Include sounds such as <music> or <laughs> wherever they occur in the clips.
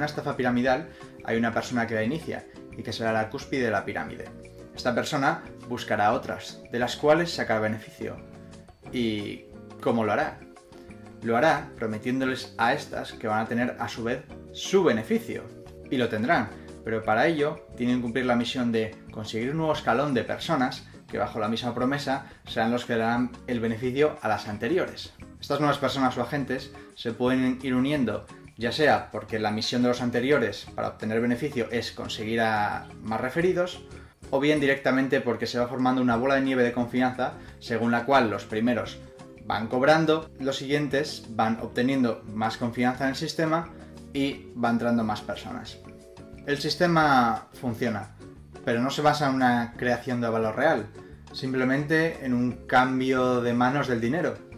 una estafa piramidal hay una persona que la inicia y que será la cúspide de la pirámide. Esta persona buscará otras, de las cuales sacará beneficio. ¿Y cómo lo hará? Lo hará prometiéndoles a estas que van a tener a su vez su beneficio. Y lo tendrán, pero para ello tienen que cumplir la misión de conseguir un nuevo escalón de personas que bajo la misma promesa serán los que darán el beneficio a las anteriores. Estas nuevas personas o agentes se pueden ir uniendo ya sea porque la misión de los anteriores para obtener beneficio es conseguir a más referidos, o bien directamente porque se va formando una bola de nieve de confianza según la cual los primeros van cobrando, los siguientes van obteniendo más confianza en el sistema y van entrando más personas. El sistema funciona, pero no se basa en una creación de valor real, simplemente en un cambio de manos del dinero.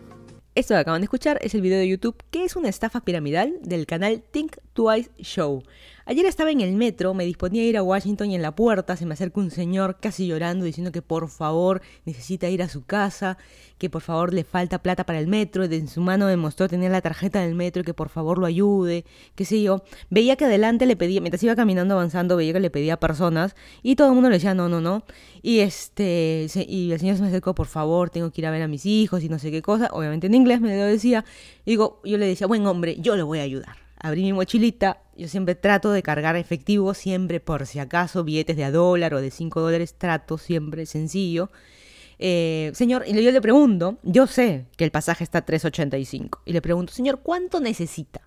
Esto que acaban de escuchar es el video de YouTube que es una estafa piramidal del canal Think Twice Show. Ayer estaba en el metro, me disponía a ir a Washington y en la puerta se me acerca un señor casi llorando diciendo que por favor necesita ir a su casa, que por favor le falta plata para el metro, en su mano me mostró tener la tarjeta del metro y que por favor lo ayude, qué sé yo. Veía que adelante le pedía, mientras iba caminando avanzando, veía que le pedía personas y todo el mundo le decía no, no, no. Y este y el señor se me acercó, por favor, tengo que ir a ver a mis hijos y no sé qué cosa, obviamente en inglés me lo decía. Y digo, yo le decía, buen hombre, yo le voy a ayudar abrí mi mochilita, yo siempre trato de cargar efectivo, siempre por si acaso, billetes de a dólar o de 5 dólares, trato siempre sencillo. Eh, señor, y yo le pregunto, yo sé que el pasaje está a 3.85, y le pregunto, señor, ¿cuánto necesita?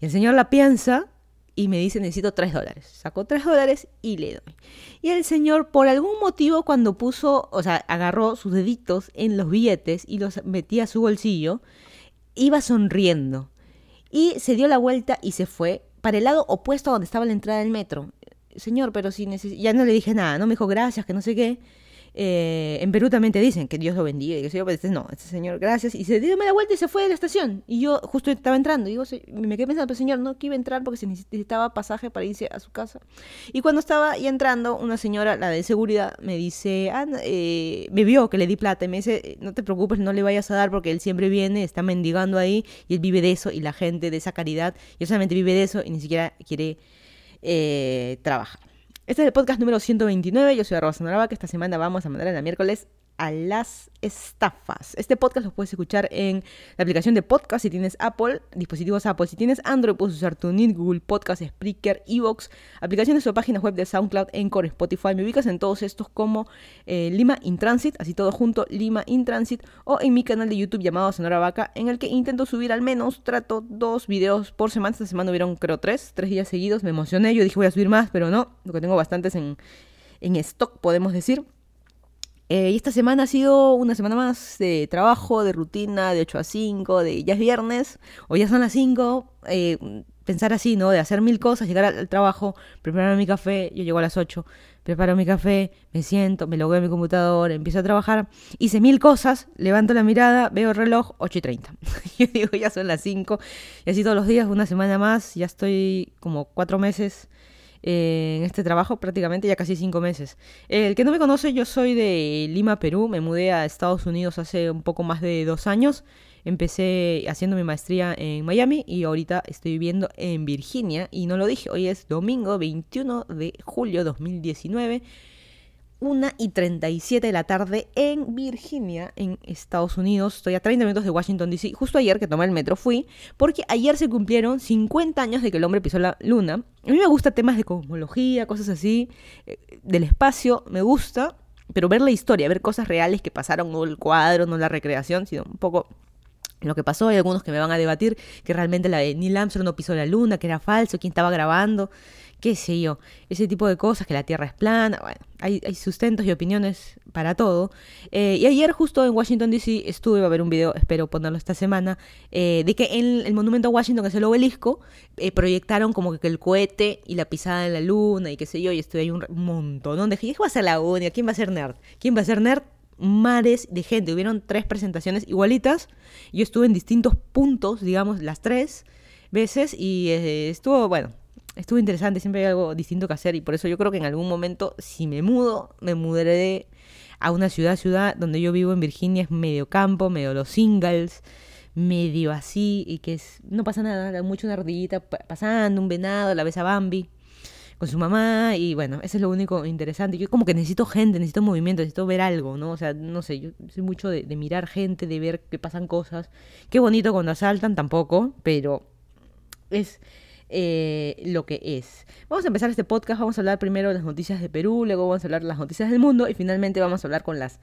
Y el señor la piensa y me dice, necesito 3 dólares. Sacó 3 dólares y le doy. Y el señor, por algún motivo, cuando puso, o sea, agarró sus deditos en los billetes y los metía a su bolsillo, iba sonriendo y se dio la vuelta y se fue para el lado opuesto a donde estaba la entrada del metro. Señor, pero si ya no le dije nada, no me dijo gracias, que no sé qué. Eh, en Perú también te dicen que Dios lo bendiga. Y yo, pues, no, este señor, gracias. Y se dio la vuelta y se fue de la estación. Y yo justo estaba entrando. Y digo, me quedé pensando, pero señor, no que iba a entrar porque se necesitaba pasaje para irse a su casa. Y cuando estaba ahí entrando, una señora, la de seguridad, me dice, ah, eh, me vio que le di plata. Y me dice, no te preocupes, no le vayas a dar porque él siempre viene, está mendigando ahí. Y él vive de eso. Y la gente de esa caridad, y solamente vive de eso y ni siquiera quiere eh, trabajar. Este es el podcast número 129. Yo soy Arroba que esta semana vamos a mandar en la miércoles a las estafas. Este podcast lo puedes escuchar en la aplicación de podcast si tienes Apple, dispositivos Apple. Si tienes Android, puedes usar TuneIn, Google Podcast, Spreaker, Evox, aplicaciones o páginas web de SoundCloud, Encore, Spotify. Me ubicas en todos estos como eh, Lima in Transit, así todo junto, Lima in Transit, o en mi canal de YouTube llamado Sonora Vaca, en el que intento subir al menos, trato dos videos por semana. Esta semana hubieron, creo, tres, tres días seguidos. Me emocioné, yo dije voy a subir más, pero no, porque tengo bastantes en, en stock, podemos decir. Eh, y esta semana ha sido una semana más de trabajo, de rutina, de 8 a 5, de ya es viernes o ya son las 5. Eh, pensar así, ¿no? De hacer mil cosas, llegar al, trabajo, preparar mi café, yo llego a las 8, preparo mi café, me siento, me logueo en mi computador, empiezo a trabajar, hice mil cosas, levanto la mirada, veo el reloj, 8 y 30. <laughs> yo digo, ya son las 5, y así todos los días, una semana más, ya estoy como cuatro meses en este trabajo prácticamente ya casi cinco meses. El que no me conoce, yo soy de Lima, Perú. Me mudé a Estados Unidos hace un poco más de dos años. Empecé haciendo mi maestría en Miami y ahorita estoy viviendo en Virginia. Y no lo dije, hoy es domingo 21 de julio 2019. 1 y 37 de la tarde en Virginia, en Estados Unidos. Estoy a 30 minutos de Washington, D.C. Justo ayer que tomé el metro fui, porque ayer se cumplieron 50 años de que el hombre pisó la luna. A mí me gusta temas de cosmología, cosas así, eh, del espacio, me gusta, pero ver la historia, ver cosas reales que pasaron, no el cuadro, no la recreación, sino un poco lo que pasó. Hay algunos que me van a debatir que realmente la de Neil Armstrong no pisó la luna, que era falso, quién estaba grabando qué sé yo, ese tipo de cosas, que la Tierra es plana, bueno, hay, sustentos y opiniones para todo. Eh, y ayer justo en Washington, D.C. estuve, va a ver un video, espero ponerlo esta semana, eh, de que en el monumento a Washington, que es el obelisco, eh, proyectaron como que el cohete y la pisada en la luna y qué sé yo, y estuve ahí un montón. ¿Dónde dije, ¿qué va a ser la única? ¿Quién va a ser nerd? ¿Quién va a ser nerd? mares de gente. Hubieron tres presentaciones igualitas. Yo estuve en distintos puntos, digamos, las tres veces. Y estuvo, bueno, estuvo interesante, siempre hay algo distinto que hacer y por eso yo creo que en algún momento, si me mudo, me mudaré a una ciudad, ciudad donde yo vivo en Virginia, es medio campo, medio los singles, medio así y que es, no pasa nada, mucho una ardillita pasando, un venado, la ves a Bambi con su mamá y bueno, eso es lo único interesante. Yo como que necesito gente, necesito movimiento, necesito ver algo, ¿no? O sea, no sé, yo soy mucho de mirar gente, de ver que pasan cosas. Qué bonito cuando asaltan, tampoco, pero es eh, lo que es. Vamos a empezar este podcast, vamos a hablar primero de las noticias de Perú, luego vamos a hablar de las noticias del mundo y finalmente vamos a hablar con las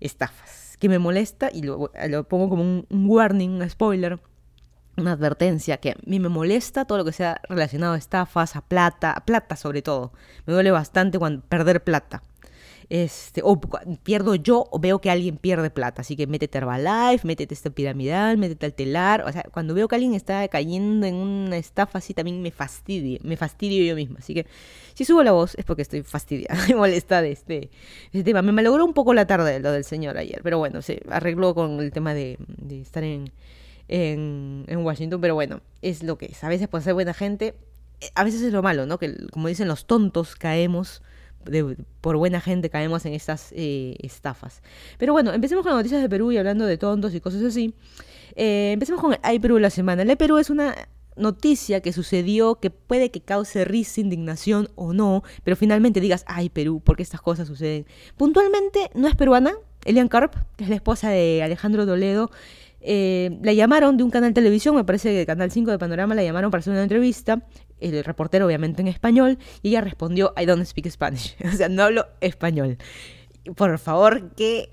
estafas, que me molesta y lo, lo pongo como un, warning, un spoiler una advertencia que a mí me molesta todo lo que sea relacionado a estafas, a plata, a plata sobre todo. Me duele bastante cuando perder plata. Este, o pierdo yo o veo que alguien pierde plata. Así que métete a Herbalife, métete a este piramidal, métete al telar. O sea, cuando veo que alguien está cayendo en una estafa así, también me fastidio, me fastidio yo misma. Así que si subo la voz es porque estoy fastidiada, <laughs> me molesta de este, este, tema. Me malogró un poco la tarde lo del señor ayer, pero bueno, se arregló con el tema de, de estar en en, en, Washington, pero bueno, es lo que es. A veces por ser buena gente, eh, a veces es lo malo, ¿no? Que como dicen los tontos caemos, por buena gente caemos en estas eh, estafas. Pero bueno, empecemos con las noticias de Perú y hablando de tontos y cosas así. Eh, empecemos con el Perú la semana. El Perú es una noticia que sucedió que puede que cause risa, indignación o no, pero finalmente digas, ay Perú, ¿por qué estas cosas suceden? Puntualmente no es peruana, Elian Karp, que es la esposa de Alejandro Toledo, eh, la llamaron de un canal de televisión, me parece que Canal 5 de Panorama, la llamaron para hacer una entrevista, el reportero obviamente en español, y ella respondió, I don't speak Spanish, <laughs> o sea, no hablo español. Por favor, que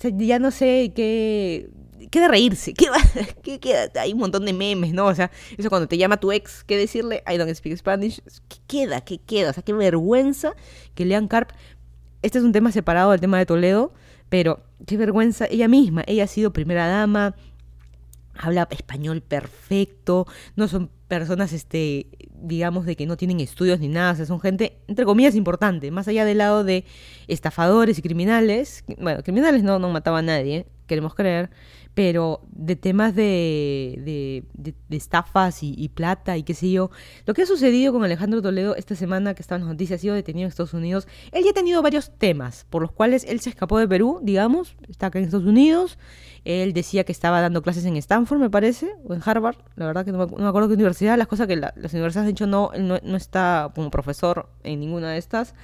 ya no sé qué... ¿Qué de reírse? <laughs> ¿Qué, ¿Qué Hay un montón de memes, ¿no? O sea, eso cuando te llama tu ex, ¿qué decirle? I don't speak Spanish. ¿Qué queda? ¿Qué queda? O sea, qué vergüenza que lean Carp. Este es un tema separado del tema de Toledo pero qué vergüenza, ella misma, ella ha sido primera dama, habla español perfecto, no son personas, este, digamos, de que no tienen estudios ni nada, o son gente, entre comillas, importante, más allá del lado de estafadores y criminales, bueno, criminales no, no mataba a nadie, queremos creer, pero de temas de, de, estafas y, plata y qué sé yo. Lo que ha sucedido con Alejandro Toledo esta semana que estaba en las noticias, ha sido detenido en Estados Unidos. Él ya ha tenido varios temas por los cuales él se escapó de Perú, digamos, está acá en Estados Unidos. Él decía que estaba dando clases en Stanford, me parece, o en Harvard, la verdad que no me, acuerdo qué universidad, las cosas que las universidades han dicho no, no, no está como profesor en ninguna de estas.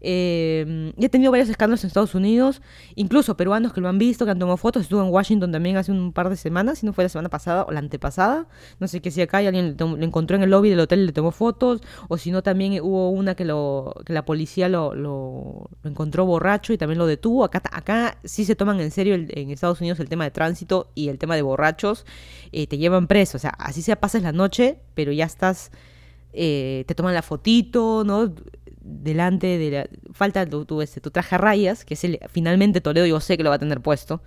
Eh, y ha tenido varios escándalos en Estados Unidos, incluso peruanos que lo han visto, que han tomado fotos. Estuvo en Washington también hace un par de semanas, si no fue la semana pasada o la antepasada. No sé qué si acá alguien lo, encontró en el lobby del hotel y le tomó fotos. O si no, también hubo una que, lo, que la policía lo, lo, encontró borracho y también lo detuvo. Acá, acá sí se toman en serio en Estados Unidos el tema de tránsito y el tema de borrachos. Eh, te llevan preso. O sea, así sea pases la noche, pero ya estás. Eh, te toman la fotito, ¿no? Delante de la... Falta tu, este, tu traje a rayas, que es el, finalmente Toledo yo sé que lo va a tener puesto.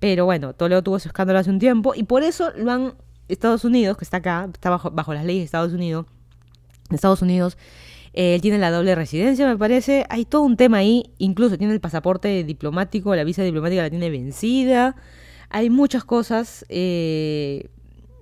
Pero bueno, Toledo tuvo ese escándalo hace un tiempo y por eso lo han... Estados Unidos, que está acá, está bajo, bajo las leyes de Estados Unidos, Estados Unidos, eh, él tiene la doble residencia, me parece. Hay todo un tema ahí. Incluso tiene el pasaporte diplomático, la visa diplomática la tiene vencida. Hay muchas cosas. Eh,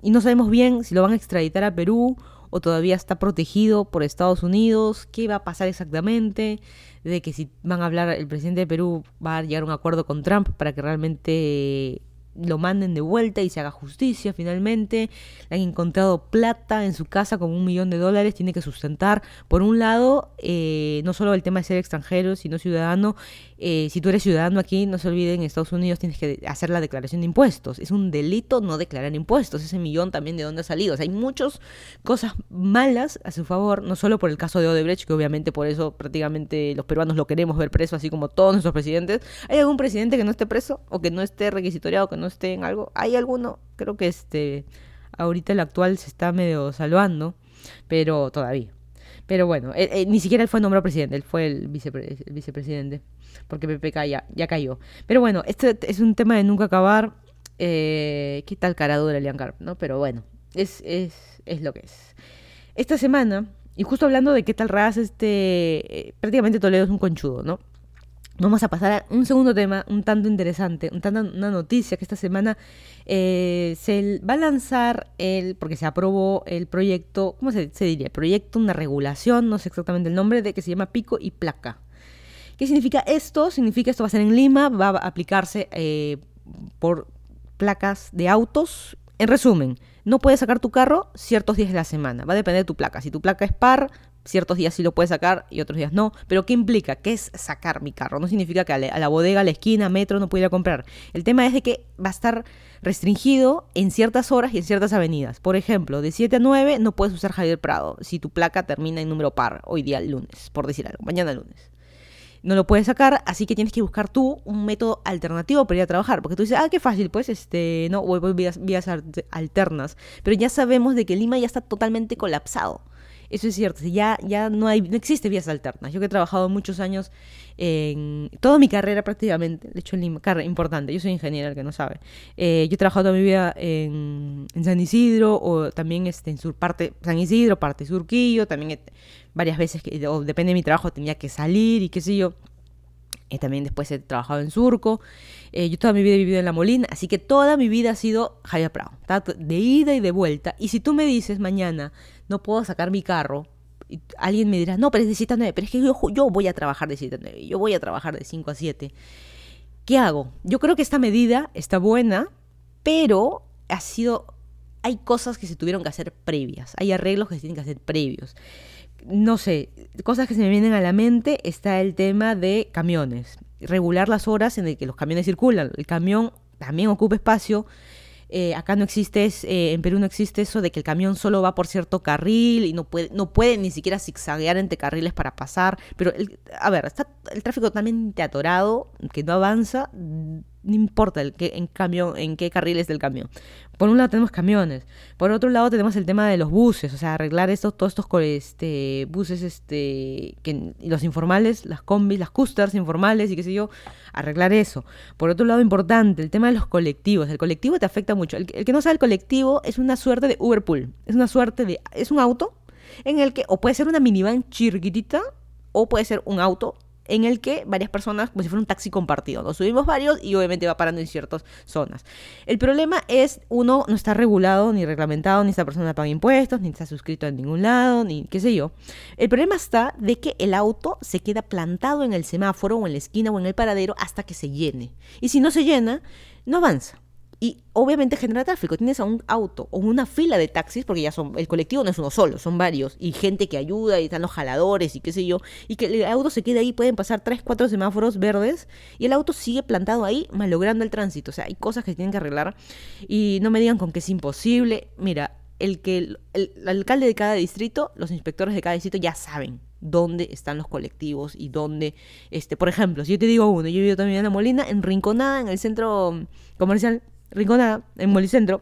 y no sabemos bien si lo van a extraditar a Perú o todavía está protegido por Estados Unidos, qué va a pasar exactamente, de que si van a hablar, el presidente de Perú va a llegar a un acuerdo con Trump para que realmente lo manden de vuelta y se haga justicia finalmente. Le han encontrado plata en su casa con un millón de dólares. Tiene que sustentar, por un lado, eh, no solo el tema de ser extranjero, sino ciudadano. Eh, si tú eres ciudadano aquí, no se olviden, en Estados Unidos tienes que hacer la declaración de impuestos. Es un delito no declarar impuestos. Ese millón también de dónde ha salido. O sea, hay muchas cosas malas a su favor, no solo por el caso de Odebrecht, que obviamente por eso prácticamente los peruanos lo queremos ver preso, así como todos nuestros presidentes. ¿Hay algún presidente que no esté preso o que no esté requisitoriado, que no esté en algo. Hay alguno, creo que este, ahorita el actual se está medio salvando, pero todavía. Pero bueno, eh, eh, ni siquiera él fue nombrado presidente, él fue el, vicepresidente, porque PPK ya, ya cayó. Pero bueno, este es un tema de nunca acabar. Eh, ¿Qué tal cara dura Lian Carp? ¿no? Pero bueno, es, es, es lo que es. Esta semana, y justo hablando de qué tal raza, este, prácticamente Toledo es un conchudo, ¿no? Vamos a pasar a un segundo tema, un tanto interesante, un tanto una noticia que esta semana eh, se va a lanzar el, porque se aprobó el proyecto, ¿cómo se, diría? proyecto, una regulación, no sé exactamente el nombre, de que se llama pico y placa. ¿Qué significa esto? Significa esto va a ser en Lima, va a aplicarse eh, por placas de autos En resumen, no puedes sacar tu carro ciertos días de la semana. Va a depender de tu placa. Si tu placa es par, ciertos días sí lo puedes sacar y otros días no. Pero ¿qué implica? ¿Qué es sacar mi carro? No significa que a la bodega, a la esquina, metro no pudiera comprar. El tema es de que va a estar restringido en ciertas horas y en ciertas avenidas. Por ejemplo, de 7 a 9 no puedes usar Javier Prado si tu placa termina en número par hoy día lunes, por decir algo, mañana lunes no lo puedes sacar, así que tienes que buscar tú un método alternativo para ir a trabajar, porque tú dices, ah, qué fácil, pues, este, no, voy, vías, vías alternas, pero ya sabemos de que Lima ya está totalmente colapsado. Eso es cierto, ya, ya no, hay, no existe vías alternas. Yo que he trabajado muchos años en toda mi carrera prácticamente, de hecho en Lima, carrera importante, yo soy ingeniero, el que no sabe. Eh, yo he trabajado toda mi vida en, San Isidro o también este, en sur, parte San Isidro, parte Surquillo, también varias veces, que, o depende de mi trabajo, tenía que salir y qué sé yo. Eh, también después he trabajado en Surco. Eh, yo toda mi vida he vivido en La Molina, así que toda mi vida ha sido Jaya Prado, de ida y de vuelta. Y si tú me dices mañana, no puedo sacar mi carro, y alguien me dirá, no, pero es de 7 a 9, pero es que yo, yo voy a trabajar de 7 a 9, yo voy a trabajar de 5 a 7. ¿Qué hago? Yo creo que esta medida está buena, pero ha sido, hay cosas que se tuvieron que hacer previas, hay arreglos que se tienen que hacer previos no sé, cosas que se me vienen a la mente está el tema de camiones. Regular las horas en el que los camiones circulan. El camión también ocupa espacio. Eh, acá no existe, eh, en Perú no existe eso de que el camión solo va por cierto carril y no puede, no puede ni siquiera zigzaguear entre carriles para pasar. Pero, a ver, está el tráfico totalmente atorado, que no avanza no importa el que, en, camión, en qué carriles del camión. Por un lado tenemos camiones, por otro lado tenemos el tema de los buses, o sea, arreglar estos, todos estos este, buses, este, que, los informales, las combis, las custers informales y qué sé yo, arreglar eso. Por otro lado, importante, el tema de los colectivos. El colectivo te afecta mucho. El, que no sabe el colectivo es una suerte de Uber Pool, es una suerte de, es un auto en el que o puede ser una minivan chiquitita o puede ser un auto en el que varias personas, como si fuera un taxi compartido, nos subimos varios y obviamente va parando en ciertas zonas. El problema es, uno, no está regulado ni reglamentado, ni esta persona paga impuestos, ni está suscrito en ningún lado, ni qué sé yo. El problema está de que el auto se queda plantado en el semáforo o en la esquina o en el paradero hasta que se llene. Y si no se llena, no avanza. Y obviamente genera tráfico. Tienes a un auto o una fila de taxis, porque ya son, el colectivo no es uno solo, son varios, y gente que ayuda, y están los jaladores y qué sé yo, y que el auto se quede ahí, pueden pasar tres, cuatro semáforos verdes, y el auto sigue plantado ahí, malogrando el tránsito. O sea, hay cosas que se tienen que arreglar, y no me digan con que es imposible. Mira, el que el, alcalde de cada distrito, los inspectores de cada distrito ya saben dónde están los colectivos y dónde, este, por ejemplo, si yo te digo uno, yo vivo también en La Molina, en Rinconada, en el centro comercial Rinconada, en Molicentro,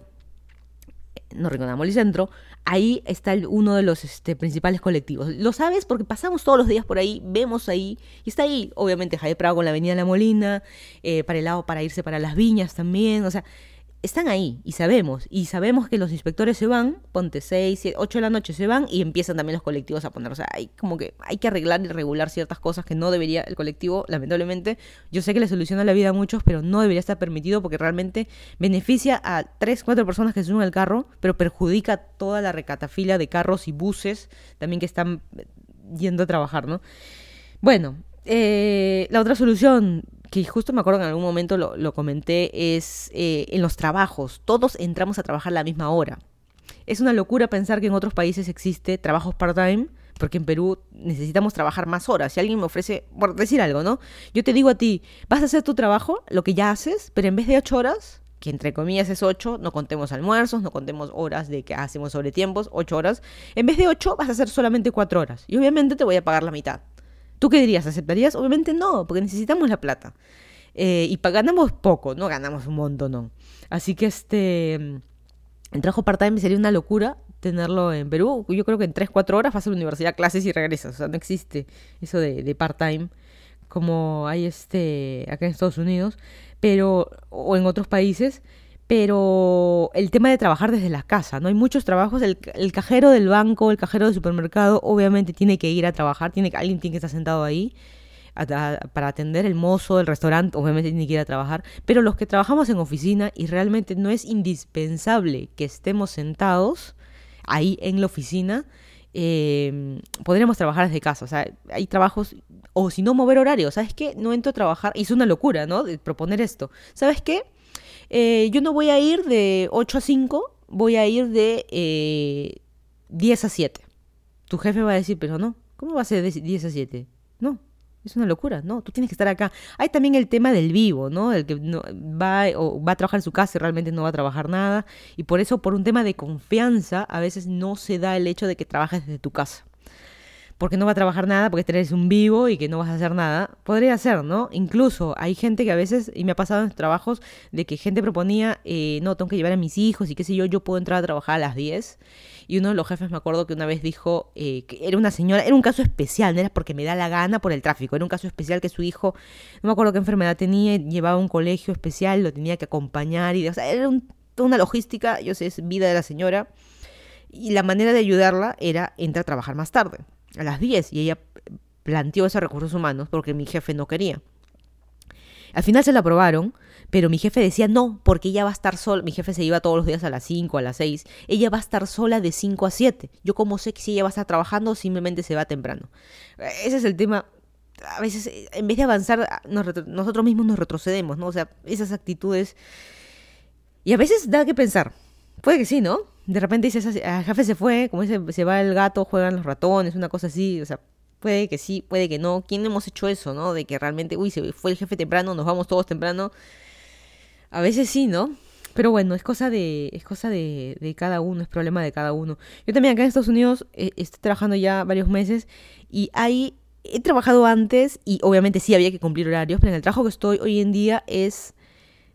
no Rinconada, Molicentro, ahí está uno de los este, principales colectivos. Lo sabes porque pasamos todos los días por ahí, vemos ahí, y está ahí, obviamente, Javier Prado con la Avenida La Molina, eh, para el lado para irse para las viñas también, o sea, están ahí y sabemos, y sabemos que los inspectores se van, ponte 6, 7, 8 de la noche se van y empiezan también los colectivos a poner, o sea, hay como que hay que arreglar y regular ciertas cosas que no debería el colectivo, lamentablemente, yo sé que le soluciona la vida a muchos, pero no debería estar permitido porque realmente beneficia a 3, 4 personas que suben al carro, pero perjudica toda la recatafila de carros y buses también que están yendo a trabajar, ¿no? Bueno, eh, la otra solución, que justo me acuerdo que en algún momento lo, comenté, es eh, en los trabajos. Todos entramos a trabajar a la misma hora. Es una locura pensar que en otros países existe trabajos part-time, porque en Perú necesitamos trabajar más horas. Si alguien me ofrece, por decir algo, ¿no? Yo te digo a ti, vas a hacer tu trabajo, lo que ya haces, pero en vez de ocho horas, que entre comillas es ocho, no contemos almuerzos, no contemos horas de que hacemos sobre tiempos, ocho horas, en vez de ocho vas a hacer solamente cuatro horas. Y obviamente te voy a pagar la mitad. ¿Tú qué dirías? ¿Aceptarías? Obviamente no, porque necesitamos la plata. Eh, y ganamos poco, no ganamos un montón, no. Así que este. El trabajo part-time sería una locura tenerlo en Perú. Yo creo que en 3, 4 horas vas a la universidad, clases y regresas. O sea, no existe eso de, de part-time como hay este acá en Estados Unidos, pero o en otros países pero el tema de trabajar desde la casa, ¿no? Hay muchos trabajos, el, cajero del banco, el cajero del supermercado, obviamente tiene que ir a trabajar, tiene alguien tiene que estar sentado ahí para atender el mozo del restaurante, obviamente tiene que ir a trabajar, pero los que trabajamos en oficina y realmente no es indispensable que estemos sentados ahí en la oficina, eh, podríamos trabajar desde casa, o sea, hay trabajos, o si no, mover horario, ¿sabes qué? No entro a trabajar, es una locura, ¿no? De proponer esto, ¿sabes qué? Eh, yo no voy a ir de 8 a 5, voy a ir de eh, 10 a 7. Tu jefe va a decir, pero no, ¿cómo va a ser de 10 a 7? No, es una locura, ¿no? Tú tienes que estar acá. Hay también el tema del vivo, ¿no? El que no, va, o va a trabajar en su casa y realmente no va a trabajar nada. Y por eso, por un tema de confianza, a veces no se da el hecho de que trabajes desde tu casa porque no va a trabajar nada, porque eres un vivo y que no vas a hacer nada. Podría ser, ¿no? Incluso hay gente que a veces, y me ha pasado en trabajos, de que gente proponía, eh, no, tengo que llevar a mis hijos y qué sé yo, yo puedo entrar a trabajar a las 10. Y uno de los jefes me acuerdo que una vez dijo eh, que era una señora, era un caso especial, no era porque me da la gana por el tráfico, era un caso especial que su hijo, no me acuerdo qué enfermedad tenía, llevaba un colegio especial, lo tenía que acompañar, y o era una logística, yo sé, es vida de la señora. Y la manera de ayudarla era entrar a trabajar más tarde a las 10 y ella planteó esos recursos humanos porque mi jefe no quería. Al final se la aprobaron, pero mi jefe decía no, porque ella va a estar sola. Mi jefe se iba todos los días a las 5, a las 6. Ella va a estar sola de 5 a 7. Yo como sé que si ella va a estar trabajando, simplemente se va temprano. Ese es el tema. A veces, en vez de avanzar, nosotros mismos nos retrocedemos, ¿no? O sea, esas actitudes... Y a veces da que pensar. Puede que sí, ¿no? De repente dices, el jefe se fue, como dice, se va el gato, juegan los ratones, una cosa así, o sea, puede que sí, puede que no. ¿Quién hemos hecho eso, no? De que realmente, uy, se fue el jefe temprano, nos vamos todos temprano. A veces sí, ¿no? Pero bueno, es cosa de, es cosa de, de cada uno, es problema de cada uno. Yo también acá en Estados Unidos eh, estoy trabajando ya varios meses y ahí he trabajado antes y obviamente sí había que cumplir horarios, pero en el trabajo que estoy hoy en día es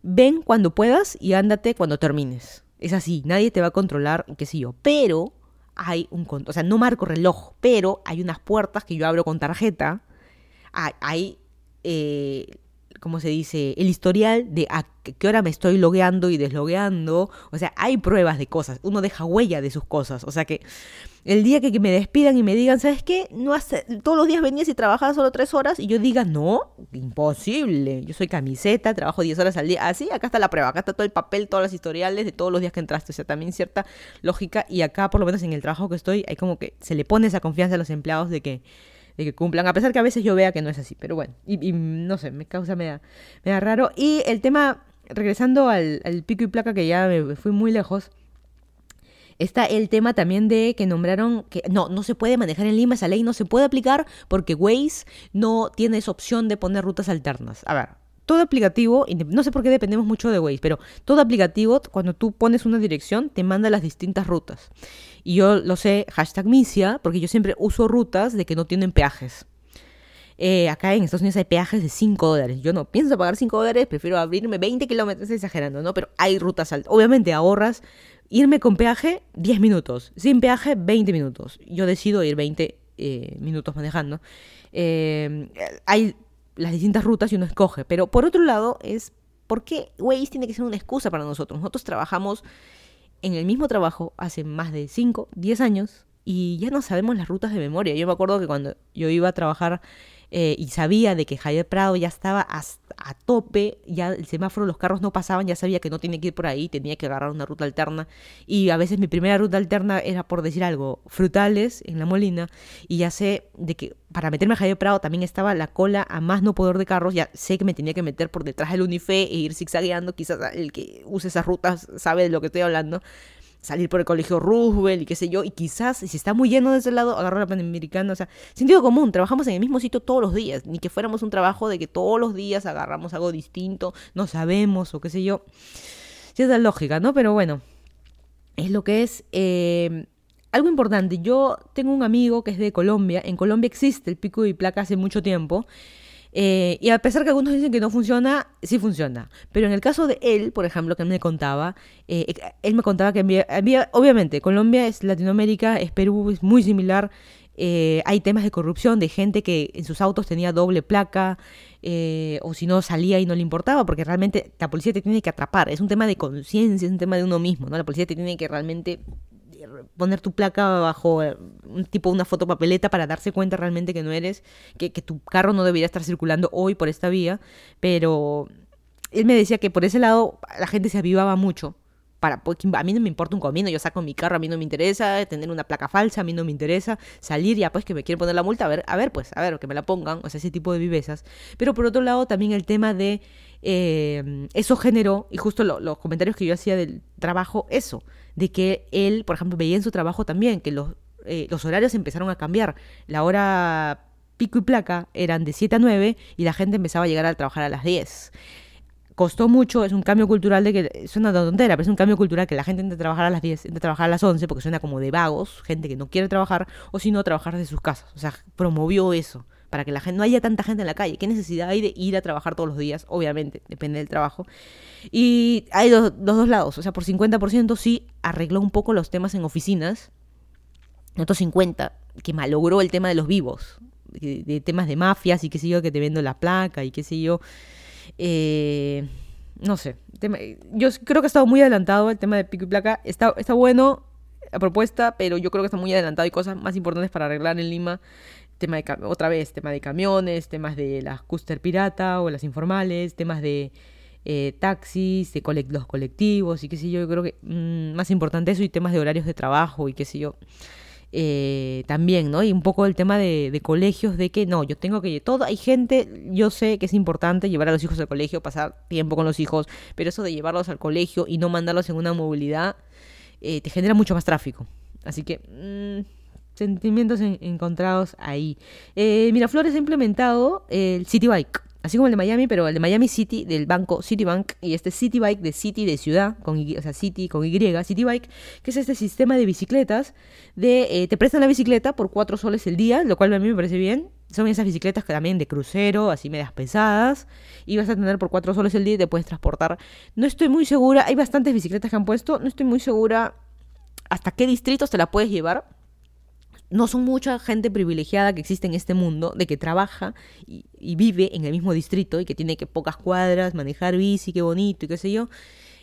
ven cuando puedas y ándate cuando termines. Es así, nadie te va a controlar, qué sé yo. Pero hay un... O sea, no marco reloj, pero hay unas puertas que yo abro con tarjeta. Hay... Eh, ¿cómo se dice? El historial de a qué hora me estoy logueando y deslogueando. O sea, hay pruebas de cosas. Uno deja huella de sus cosas. O sea que el día que, me despidan y me digan, ¿sabes qué? No hace, todos los días venías y trabajabas solo tres horas y yo diga, no, imposible. Yo soy camiseta, trabajo diez horas al día. Así, acá está la prueba, acá está todo el papel, todos los historiales de todos los días que entraste. O sea, también cierta lógica. Y acá, por lo menos en el trabajo que estoy, hay como que se le pone esa confianza a los empleados de que de que cumplan, a pesar que a veces yo vea que no es así, pero bueno, y, no sé, me causa, me da, me da raro. Y el tema, regresando al, pico y placa, que ya me fui muy lejos, Está el tema también de que nombraron que no, no se puede manejar en Lima, esa ley no se puede aplicar porque Waze no tiene esa opción de poner rutas alternas. A ver, todo aplicativo, no sé por qué dependemos mucho de Waze, pero todo aplicativo, cuando tú pones una dirección, te manda las distintas rutas. Y yo lo sé, hashtag Misia, porque yo siempre uso rutas de que no tienen peajes. Eh, acá en Estados Unidos hay peajes de 5 dólares. Yo no pienso pagar 5 dólares, prefiero abrirme 20 kilómetros, exagerando, ¿no? Pero hay rutas altas. Obviamente ahorras Irme con peaje, 10 minutos. Sin peaje, 20 minutos. Yo decido ir 20 eh, minutos manejando. Eh, hay las distintas rutas y uno escoge. Pero por otro lado, es ¿por qué Waze tiene que ser una excusa para nosotros? Nosotros trabajamos en el mismo trabajo hace más de 5, 10 años y ya no sabemos las rutas de memoria. Yo me acuerdo que cuando yo iba a trabajar eh, y sabía de que Javier Prado ya estaba a, tope, ya el semáforo, los carros no pasaban, ya sabía que no tenía que ir por ahí, tenía que agarrar una ruta alterna. Y a veces mi primera ruta alterna era, por decir algo, frutales en la Molina. Y ya sé de que para meterme a Javier Prado también estaba la cola a más no poder de carros. Ya sé que me tenía que meter por detrás del Unife e ir zigzagueando. Quizás el que use esas rutas sabe de lo que estoy hablando salir por el colegio Roosevelt y qué sé yo, y quizás si está muy lleno de ese lado, agarrar la Panamericana, o sea, sentido común, trabajamos en el mismo sitio todos los días, ni que fuéramos un trabajo de que todos los días agarramos algo distinto, no sabemos o qué sé yo. Cierta lógica, ¿no? Pero bueno, es lo que es. Eh, algo importante, yo tengo un amigo que es de Colombia, en Colombia existe el pico y placa hace mucho tiempo, eh, y a pesar que algunos dicen que no funciona, sí funciona. Pero en el caso de él, por ejemplo, que me contaba, eh, él me contaba que había, obviamente, Colombia es Latinoamérica, es Perú, es muy similar. Eh, hay temas de corrupción, de gente que en sus autos tenía doble placa, o si no salía y no le importaba, porque realmente la policía te tiene que atrapar. Es un tema de conciencia, es un tema de uno mismo, ¿no? La policía te tiene que realmente poner tu placa bajo eh, un tipo una foto papeleta para darse cuenta realmente que no eres, que, tu carro no debería estar circulando hoy por esta vía, pero él me decía que por ese lado la gente se avivaba mucho para, pues, a mí no me importa un comino, yo saco mi carro, a mí no me interesa tener una placa falsa, a mí no me interesa salir ya pues que me quieren poner la multa, a ver, a ver pues, a ver, que me la pongan, o sea, ese tipo de vivezas. Pero por otro lado también el tema de eh, eso generó, y justo los comentarios que yo hacía del trabajo, eso, de que él, por ejemplo, veía en su trabajo también que los, eh, los horarios empezaron a cambiar. La hora pico y placa eran de 7 a 9 y la gente empezaba a llegar a trabajar a las 10 costó mucho, es un cambio cultural de que, suena tontera, pero es un cambio cultural que la gente entre trabajar a las 10, entre trabajar a las 11, porque suena como de vagos, gente que no quiere trabajar, o si no, trabajar desde sus casas. O sea, promovió eso, para que la gente, no haya tanta gente en la calle. ¿Qué necesidad hay de ir a trabajar todos los días? Obviamente, depende del trabajo. Y hay los, dos lados, o sea, por 50% sí arregló un poco los temas en oficinas, otros 50% que malogró el tema de los vivos, de, temas de mafias y qué sé yo, que te vendo la placa y qué sé yo. Eh, no sé, yo creo que ha estado muy adelantado el tema de pico y placa. Está, está bueno la propuesta, pero yo creo que está muy adelantado. Hay cosas más importantes para arreglar en Lima. Tema de, otra vez, tema de camiones, temas de las cúster pirata o las informales, temas de eh, taxis, de los colectivos y qué sé yo. Yo creo que mm, más importante eso y temas de horarios de trabajo y qué sé yo. Eh, también, ¿no? Y un poco el tema de, colegios, de que no, yo tengo que... Todo, hay gente, yo sé que es importante llevar a los hijos al colegio, pasar tiempo con los hijos, pero eso de llevarlos al colegio y no mandarlos en una movilidad, eh, te genera mucho más tráfico. Así que... Mm, sentimientos encontrados ahí. Eh, Miraflores ha implementado el City Bike así como el de Miami, pero el de Miami City del banco Citibank y este Citybike de City de ciudad, con y, o sea, City con Y, Citybike, que es este sistema de bicicletas de eh, te prestan la bicicleta por cuatro soles el día, lo cual a mí me parece bien. Son esas bicicletas que también de crucero, así medias pesadas, y vas a tener por cuatro soles el día y te puedes transportar. No estoy muy segura, hay bastantes bicicletas que han puesto, no estoy muy segura hasta qué distritos te la puedes llevar no son mucha gente privilegiada que existe en este mundo, de que trabaja y, y, vive en el mismo distrito y que tiene que pocas cuadras, manejar bici, qué bonito y qué sé yo.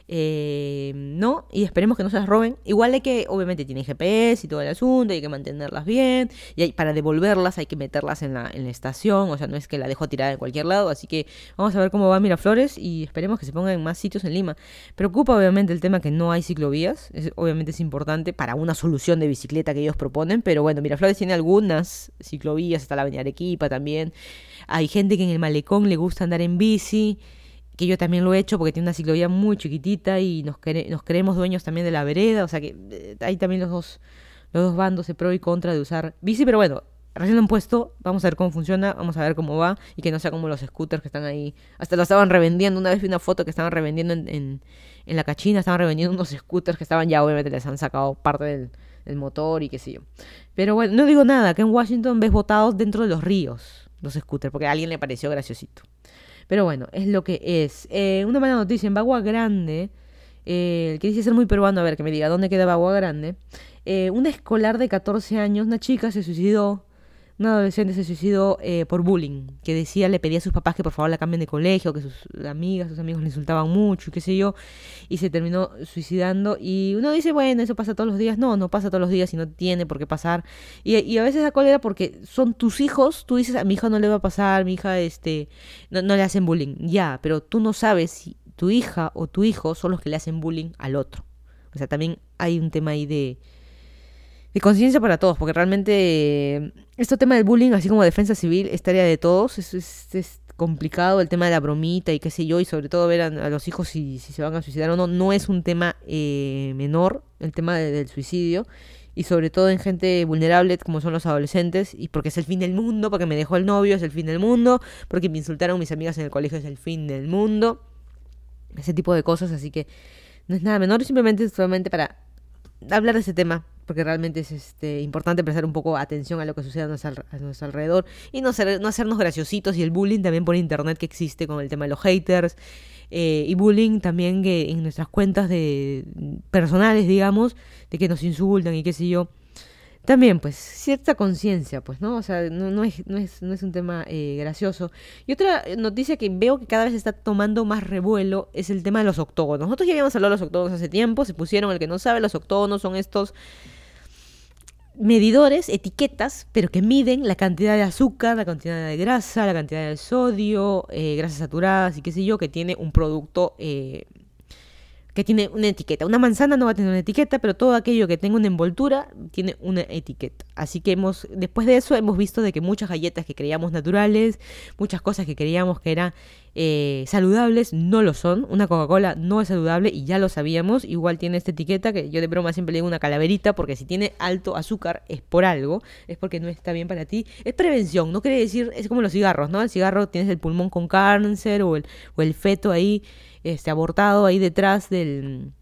Eh, no, y esperemos que no se las roben. Igual hay que, obviamente tiene GPS y todo el asunto, hay que mantenerlas bien, y hay, para devolverlas hay que meterlas en la, en la estación, o sea, no es que la dejo tirada en cualquier lado, así que vamos a ver cómo va Miraflores y esperemos que se pongan en más sitios en Lima. Preocupa obviamente el tema que no hay ciclovías, obviamente es importante para una solución de bicicleta que ellos proponen, pero bueno, Miraflores tiene algunas ciclovías, hasta la Avenida Arequipa también, hay gente que en el malecón le gusta andar en bici, que yo también lo he hecho porque tiene una ciclovía muy chiquitita y nos, nos creemos dueños también de la vereda, o sea que eh, hay también los dos, los dos bandos de pro y contra de usar bici, pero bueno, recién lo han puesto, vamos a ver cómo funciona, vamos a ver cómo va y que no sea como los scooters que están ahí, hasta lo estaban revendiendo, una vez vi una foto que estaban revendiendo en, en, la cachina, estaban revendiendo unos scooters que estaban ya, obviamente les han sacado parte del, del motor y qué sé yo. Pero bueno, no digo nada, que en Washington ves botados dentro de los ríos, los scooters, porque a alguien le pareció graciosito. Pero bueno, es lo que es. Eh, una mala noticia, en Bagua Grande, eh, que dice ser muy peruano, a ver, que me diga dónde queda Bagua Grande. Eh, una escolar de 14 años, una chica se suicidó un adolescente se suicidó eh, por bullying, que decía, le pedía a sus papás que por favor la cambien de colegio, que sus amigas, sus amigos le insultaban mucho, y qué sé yo, y se terminó suicidando. Y uno dice, bueno, eso pasa todos los días. No, no pasa todos los días y no tiene por qué pasar. Y, a veces la cólera porque son tus hijos, tú dices, a mi hija no le va a pasar, mi hija este, no, no le hacen bullying. Ya, pero tú no sabes si tu hija o tu hijo son los que le hacen bullying al otro. O sea, también hay un tema ahí de de conciencia para todos, porque realmente este tema del bullying, así como defensa civil, es tarea de todos, es, es, complicado el tema de la bromita y qué sé yo, y sobre todo ver a, los hijos si, se van a suicidar o no, no es un tema eh, menor, el tema del suicidio, y sobre todo en gente vulnerable como son los adolescentes, y porque es el fin del mundo, porque me dejó el novio, es el fin del mundo, porque me insultaron mis amigas en el colegio, es el fin del mundo, ese tipo de cosas, así que no es nada menor, simplemente solamente para hablar de ese tema porque realmente es este, importante prestar un poco atención a lo que sucede a nuestro, alrededor y no, ser, no hacernos graciositos y el bullying también por internet que existe con el tema de los haters eh, y bullying también que en nuestras cuentas de personales, digamos, de que nos insultan y qué sé yo también, pues, cierta conciencia, pues, ¿no? O sea, no, no, es, no, es, no es un tema eh, gracioso. Y otra noticia que veo que cada vez está tomando más revuelo es el tema de los octógonos. Nosotros ya habíamos hablado de los octógonos hace tiempo, se pusieron, el que no sabe, los octógonos son estos medidores, etiquetas, pero que miden la cantidad de azúcar, la cantidad de grasa, la cantidad de sodio, eh, grasas saturadas y qué sé yo, que tiene un producto... Eh, que tiene una etiqueta. Una manzana no va a tener una etiqueta, pero todo aquello que tenga una envoltura tiene una etiqueta. Así que hemos, después de eso hemos visto de que muchas galletas que creíamos naturales, muchas cosas que creíamos que eran eh, saludables, no lo son. Una Coca-Cola no es saludable y ya lo sabíamos. Igual tiene esta etiqueta que yo de broma siempre le digo una calaverita porque si tiene alto azúcar es por algo, es porque no está bien para ti. Es prevención, no quiere decir, es como los cigarros, ¿no? El cigarro tienes el pulmón con cáncer o el, o el feto ahí este, abortado ahí detrás del,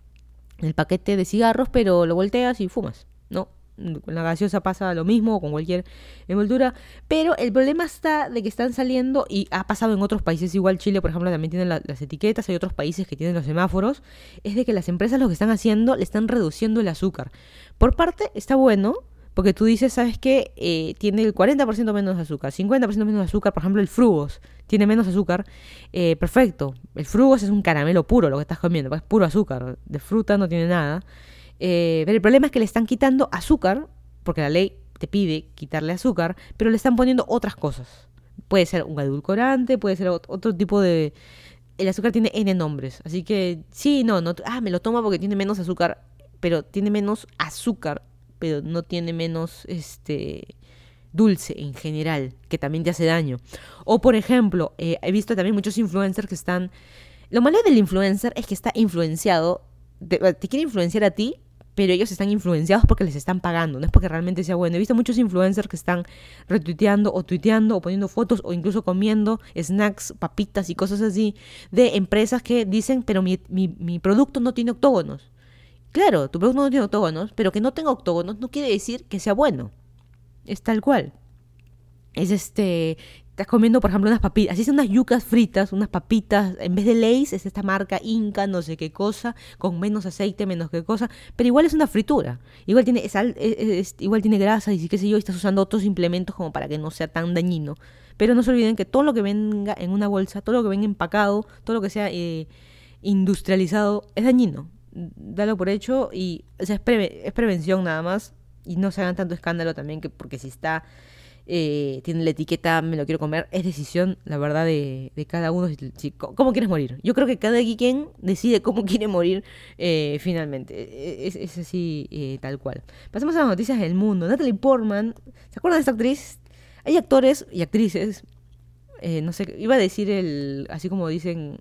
paquete de cigarros, pero lo volteas y fumas, ¿no? Con la gaseosa pasa lo mismo, con cualquier envoltura, pero el problema está de que están saliendo, y ha pasado en otros países, igual Chile, por ejemplo, también tienen las etiquetas, hay otros países que tienen los semáforos, es de que las empresas lo que están haciendo le están reduciendo el azúcar. Por parte está bueno, porque tú dices, ¿sabes qué? Eh, tiene el 40% menos azúcar, 50% menos azúcar, por ejemplo, el frugos tiene menos azúcar. Eh, perfecto, el frugos es un caramelo puro lo que estás comiendo, pues es puro azúcar, de fruta no tiene nada. Eh, pero el problema es que le están quitando azúcar, porque la ley te pide quitarle azúcar, pero le están poniendo otras cosas. Puede ser un edulcorante, puede ser otro tipo de... El azúcar tiene N nombres, así que sí, no, no, ah, me lo tomo porque tiene menos azúcar, pero tiene menos azúcar pero no tiene menos este dulce en general, que también te hace daño. O por ejemplo, eh, he visto también muchos influencers que están... Lo malo del influencer es que está influenciado, te, quiere influenciar a ti, pero ellos están influenciados porque les están pagando, no es porque realmente sea bueno. He visto muchos influencers que están retuiteando o tuiteando o poniendo fotos o incluso comiendo snacks, papitas y cosas así de empresas que dicen, pero mi, mi, mi producto no tiene octógonos. Claro, tu producto no tiene octógonos, pero que no tenga octógonos no quiere decir que sea bueno. Es tal cual. Es este, estás comiendo, por ejemplo, unas papitas, así son unas yucas fritas, unas papitas, en vez de Lay's es esta marca Inca, no sé qué cosa, con menos aceite, menos qué cosa, pero igual es una fritura. Igual tiene sal, igual tiene grasa y qué sé yo, y estás usando otros implementos como para que no sea tan dañino. Pero no se olviden que todo lo que venga en una bolsa, todo lo que venga empacado, todo lo que sea eh, industrializado es dañino dalo por hecho y o sea, es, prevención nada más y no se hagan tanto escándalo también que porque si está eh, tiene la etiqueta me lo quiero comer es decisión la verdad de, cada uno cómo quieres morir. Yo creo que cada quien decide cómo <laughs> quiere morir eh, finalmente. E, e, es, es así eh, tal cual. Pasamos a las noticias del mundo. Natalie Portman ¿se acuerdan de esta actriz? hay actores y actrices no sé iba a decir el así como dicen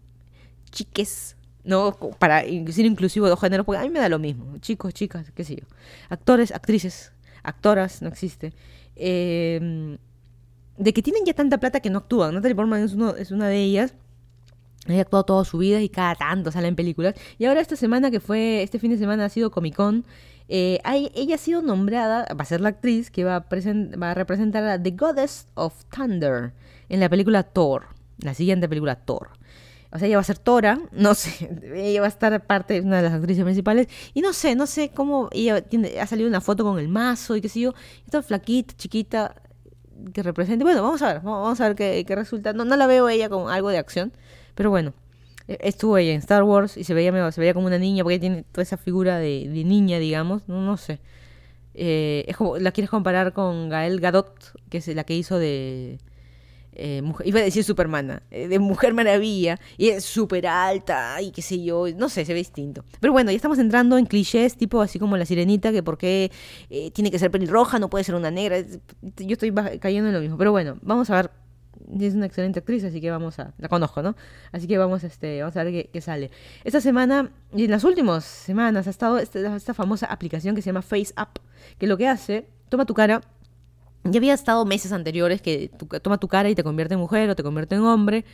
chiques no para ser inclusivo de dos géneros, porque a mí me da lo mismo, chicos, chicas, qué sé yo, actores, actrices, actoras, no existe, em, de que tienen ya tanta plata que no actúan. Natalie Portman es, uno, es una de ellas. Ha actuado toda su vida y cada tanto sale en películas. Y ahora esta semana que fue, este fin de semana ha sido Comic Con, eh, ella ha sido nombrada, va a ser la actriz que va va a representar a The Goddess of Thunder en la película Thor, la siguiente película Thor. O sea, ella va a ser Tora, no sé, <laughs> ella va a estar parte de una de las actrices principales. Y no sé, no sé cómo ella tiene, ha salido una foto con el mazo y qué sé yo. Está flaquita, chiquita, que represente. Bueno, vamos a ver, vamos a ver qué, resulta. No, no la veo ella con algo de acción, pero bueno. E, estuvo ella en Star Wars y se veía, se veía como una niña porque tiene toda esa figura de, niña, digamos. No, no sé. Eh, es como, la quieres comparar con Gael Gadot, que es la que hizo de eh, iba a decir Supermana, eh, de Mujer Maravilla, y es súper alta y qué sé yo, no sé, se ve distinto. Pero bueno, ya estamos entrando en clichés, tipo así como la sirenita, que por qué eh, tiene que ser pelirroja, no puede ser una negra. Yo estoy cayendo en lo mismo. Pero bueno, vamos a ver. Es una excelente actriz, así que vamos a. La conozco, ¿no? Así que vamos, este, vamos a ver qué, sale. Esta semana, y en las últimas semanas, ha estado esta, esta famosa aplicación que se llama Face Up, que lo que hace, toma tu cara ya había estado meses anteriores que toma tu cara y te convierte en mujer o te convierte en hombre.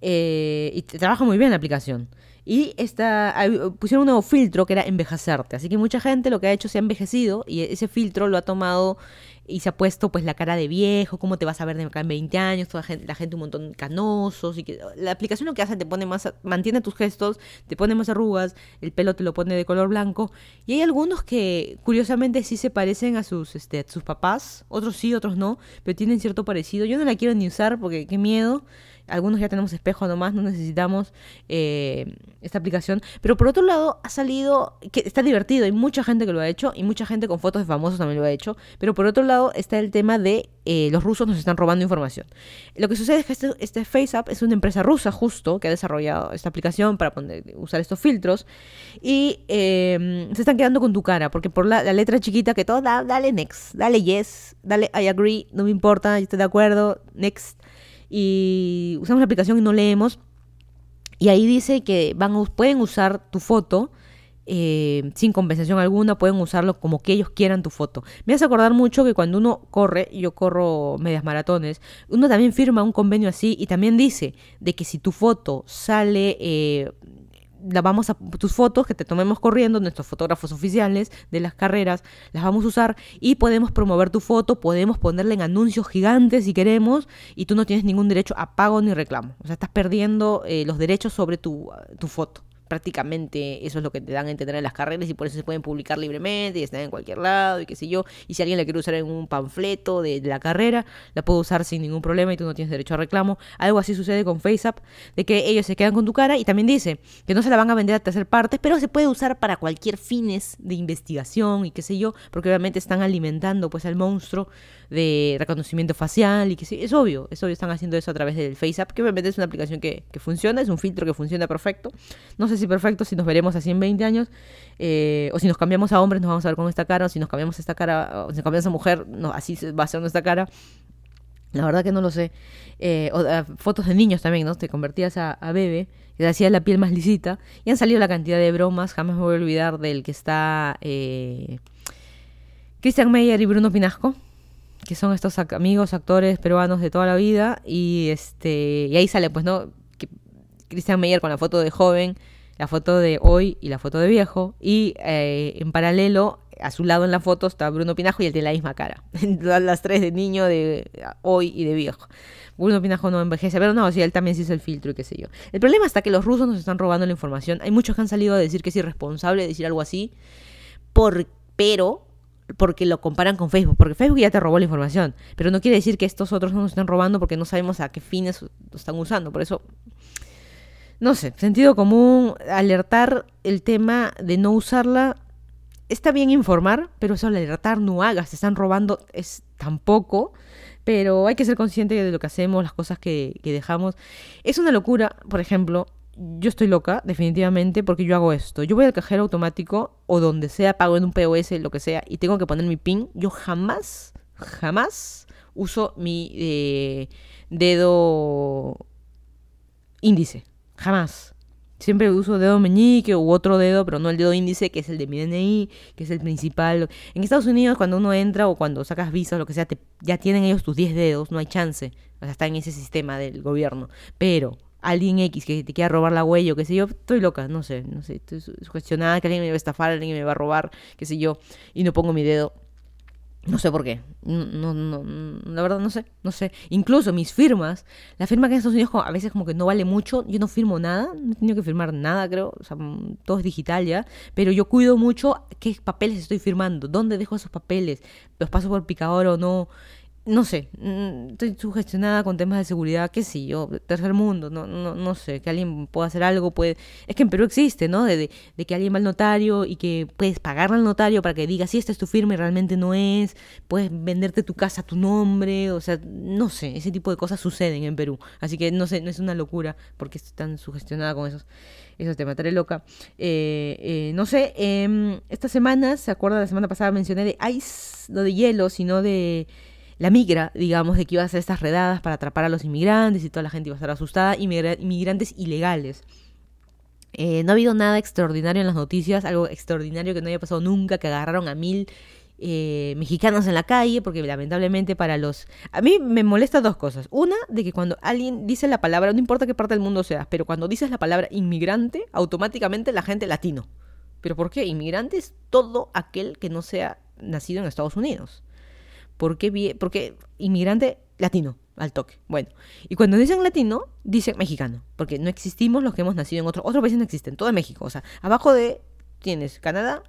Eh, y te trabaja muy bien la aplicación. Y esta, pusieron un nuevo filtro que era envejecerte. Así que mucha gente lo que ha hecho se ha envejecido y ese filtro lo ha tomado y se ha puesto pues la cara de viejo, cómo te vas a ver de acá en 20 años, toda la gente, un montón canosos y que la aplicación lo que hace te pone más mantiene tus gestos, te pone más arrugas, el pelo te lo pone de color blanco y hay algunos que curiosamente sí se parecen a sus este a sus papás, otros sí, otros no, pero tienen cierto parecido. Yo no la quiero ni usar porque qué miedo. Algunos ya tenemos espejo nomás, no necesitamos eh, esta aplicación. Pero por otro lado, ha salido, que está divertido, hay mucha gente que lo ha hecho y mucha gente con fotos de famosos también lo ha hecho. Pero por otro lado está el tema de eh, los rusos nos están robando información. Lo que sucede es que este, este FaceApp es una empresa rusa justo que ha desarrollado esta aplicación para poner, usar estos filtros y eh, se están quedando con tu cara porque por la, letra chiquita que todo, dale next, dale yes, dale I agree, no me importa, estoy de acuerdo, next y usamos la aplicación y no leemos. Y ahí dice que van, pueden usar tu foto eh, sin compensación alguna, pueden usarlo como que ellos quieran tu foto. Me hace acordar mucho que cuando uno corre, yo corro medias maratones, uno también firma un convenio así y también dice de que si tu foto sale eh, la vamos a, tus fotos que te tomemos corriendo, nuestros fotógrafos oficiales de las carreras, las vamos a usar y podemos promover tu foto, podemos ponerle en anuncios gigantes si queremos y tú no tienes ningún derecho a pago ni reclamo. O sea, estás perdiendo eh, los derechos sobre tu, tu foto prácticamente eso es lo que te dan a entender en las carreras y por eso se pueden publicar libremente y están en cualquier lado y qué sé yo. Y si alguien la quiere usar en un panfleto de, la carrera, la puede usar sin ningún problema y tú no tienes derecho a reclamo. Algo así sucede con FaceApp, de que ellos se quedan con tu cara y también dice que no se la van a vender a tercer partes, pero se puede usar para cualquier fines de investigación y qué sé yo, porque obviamente están alimentando pues al monstruo de reconocimiento facial y que sí, es obvio, es obvio, están haciendo eso a través del FaceApp, que obviamente es una aplicación que, que funciona, es un filtro que funciona perfecto. No sé si perfecto, si nos veremos así en 20 años, eh, o si nos cambiamos a hombres nos vamos a ver con esta cara, o si nos cambiamos esta cara, o si nos cambiamos a mujer, así va a ser nuestra cara. La verdad que no lo sé. Eh, o, eh, fotos de niños también, ¿no? Te convertías a, bebé, te hacía la piel más lisita. Y han salido la cantidad de bromas. Jamás me voy a olvidar del que está Christian Meyer y Bruno Pinasco que son estos amigos actores peruanos de toda la vida y este y ahí sale pues no Christian Meyer con la foto de joven la foto de hoy y la foto de viejo. Y eh, en paralelo a su lado en la foto está Bruno Pinajo y él tiene la misma cara. <laughs> Las tres de niño de hoy y de viejo. Bruno Pinajo no envejece pero no, sí, él también se hizo el filtro y qué sé yo. El problema está que los rusos nos están robando la información. Hay muchos que han salido a decir que es irresponsable decir algo así por, pero porque lo comparan con Facebook, porque Facebook ya te robó la información, pero no quiere decir que estos otros no nos están robando porque no sabemos a qué fines lo están usando, por eso, no sé, sentido común, alertar el tema de no usarla, está bien informar, pero eso alertar no hagas, te están robando es tampoco, pero hay que ser consciente de lo que hacemos, las cosas que, dejamos. Es una locura, por ejemplo, yo estoy loca, definitivamente, porque yo hago esto. Yo voy al cajero automático o donde sea, pago en un POS, lo que sea, y tengo que poner mi PIN. Yo jamás, jamás uso mi eh, dedo índice. Jamás. Siempre uso dedo meñique u otro dedo, pero no el dedo índice, que es el de mi DNI, que es el principal. En Estados Unidos, cuando uno entra o cuando sacas visa o lo que sea, te, ya tienen ellos tus 10 dedos, no hay chance. O sea, está en ese sistema del gobierno. Pero alguien X que te quiera robar la huella o qué sé yo, estoy loca, no sé, no sé, estoy sugestionada que alguien me va a estafar, alguien me va a robar, qué sé yo, y no pongo mi dedo. No sé por qué. No, no, la verdad no sé, no sé. Incluso mis firmas, la firma que en Estados Unidos a veces como que no vale mucho, yo no firmo nada, no he tenido que firmar nada, creo, o sea, todo es digital ya, pero yo cuido mucho qué papeles estoy firmando, dónde dejo esos papeles, los paso por picador o no, no sé, mm, estoy sugestionada con temas de seguridad, qué sé yo, tercer mundo, no, no, no sé, que alguien pueda hacer algo, puede... Es que en Perú existe, ¿no? De, de, que alguien va al notario y que puedes pagarle al notario para que diga si esta es tu firma y realmente no es, puedes venderte tu casa a tu nombre, o sea, no sé, ese tipo de cosas suceden en Perú. Así que no sé, no es una locura porque estoy tan sugestionada con esos, esos temas, estaré loca. Eh, eh, no sé, eh, esta semana, ¿se acuerda? La semana pasada mencioné de ice, no de hielo, sino de la migra, digamos, de que iba a hacer estas redadas para atrapar a los inmigrantes y toda la gente iba a estar asustada, inmigrantes ilegales. Eh, no ha habido nada extraordinario en las noticias, algo extraordinario que no haya pasado nunca, que agarraron a mil eh, mexicanos en la calle, porque lamentablemente para los... A mí me molesta dos cosas. Una, de que cuando alguien dice la palabra, no importa qué parte del mundo seas, pero cuando dices la palabra inmigrante, automáticamente la gente latino. ¿Pero por qué? Inmigrante es todo aquel que no sea nacido en Estados Unidos. ¿Por qué? Porque inmigrante latino, al toque. Bueno, y cuando dicen latino, dicen mexicano, porque no existimos los que hemos nacido en otro, otros países no existen, todo es México. O sea, abajo de tienes Canadá,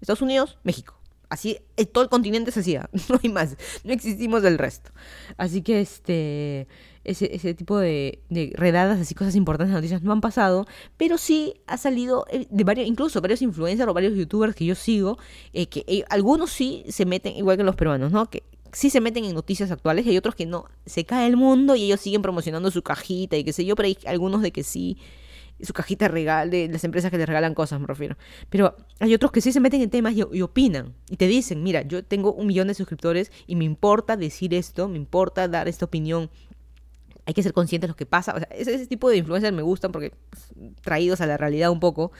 Estados Unidos, México. Así, todo el continente se hacía, <laughs> no hay más, no existimos del resto. Así que, este, ese, ese tipo de, de, redadas, así cosas importantes, noticias no han pasado, pero sí ha salido eh, de varios, incluso varios influencers o varios youtubers que yo sigo, eh, que eh, algunos sí se meten, igual que los peruanos, ¿no? Que sí se meten en noticias actuales y hay otros que no, se cae el mundo y ellos siguen promocionando su cajita y qué sé yo, pero hay algunos de que sí su cajita regal de las empresas que te regalan cosas, me refiero. Pero hay otros que sí se meten en temas y, opinan y te dicen, mira, yo tengo un millón de suscriptores y me importa decir esto, me importa dar esta opinión. Hay que ser conscientes de lo que pasa. O sea, ese, tipo de influencers me gustan porque pues, traídos a la realidad un poco.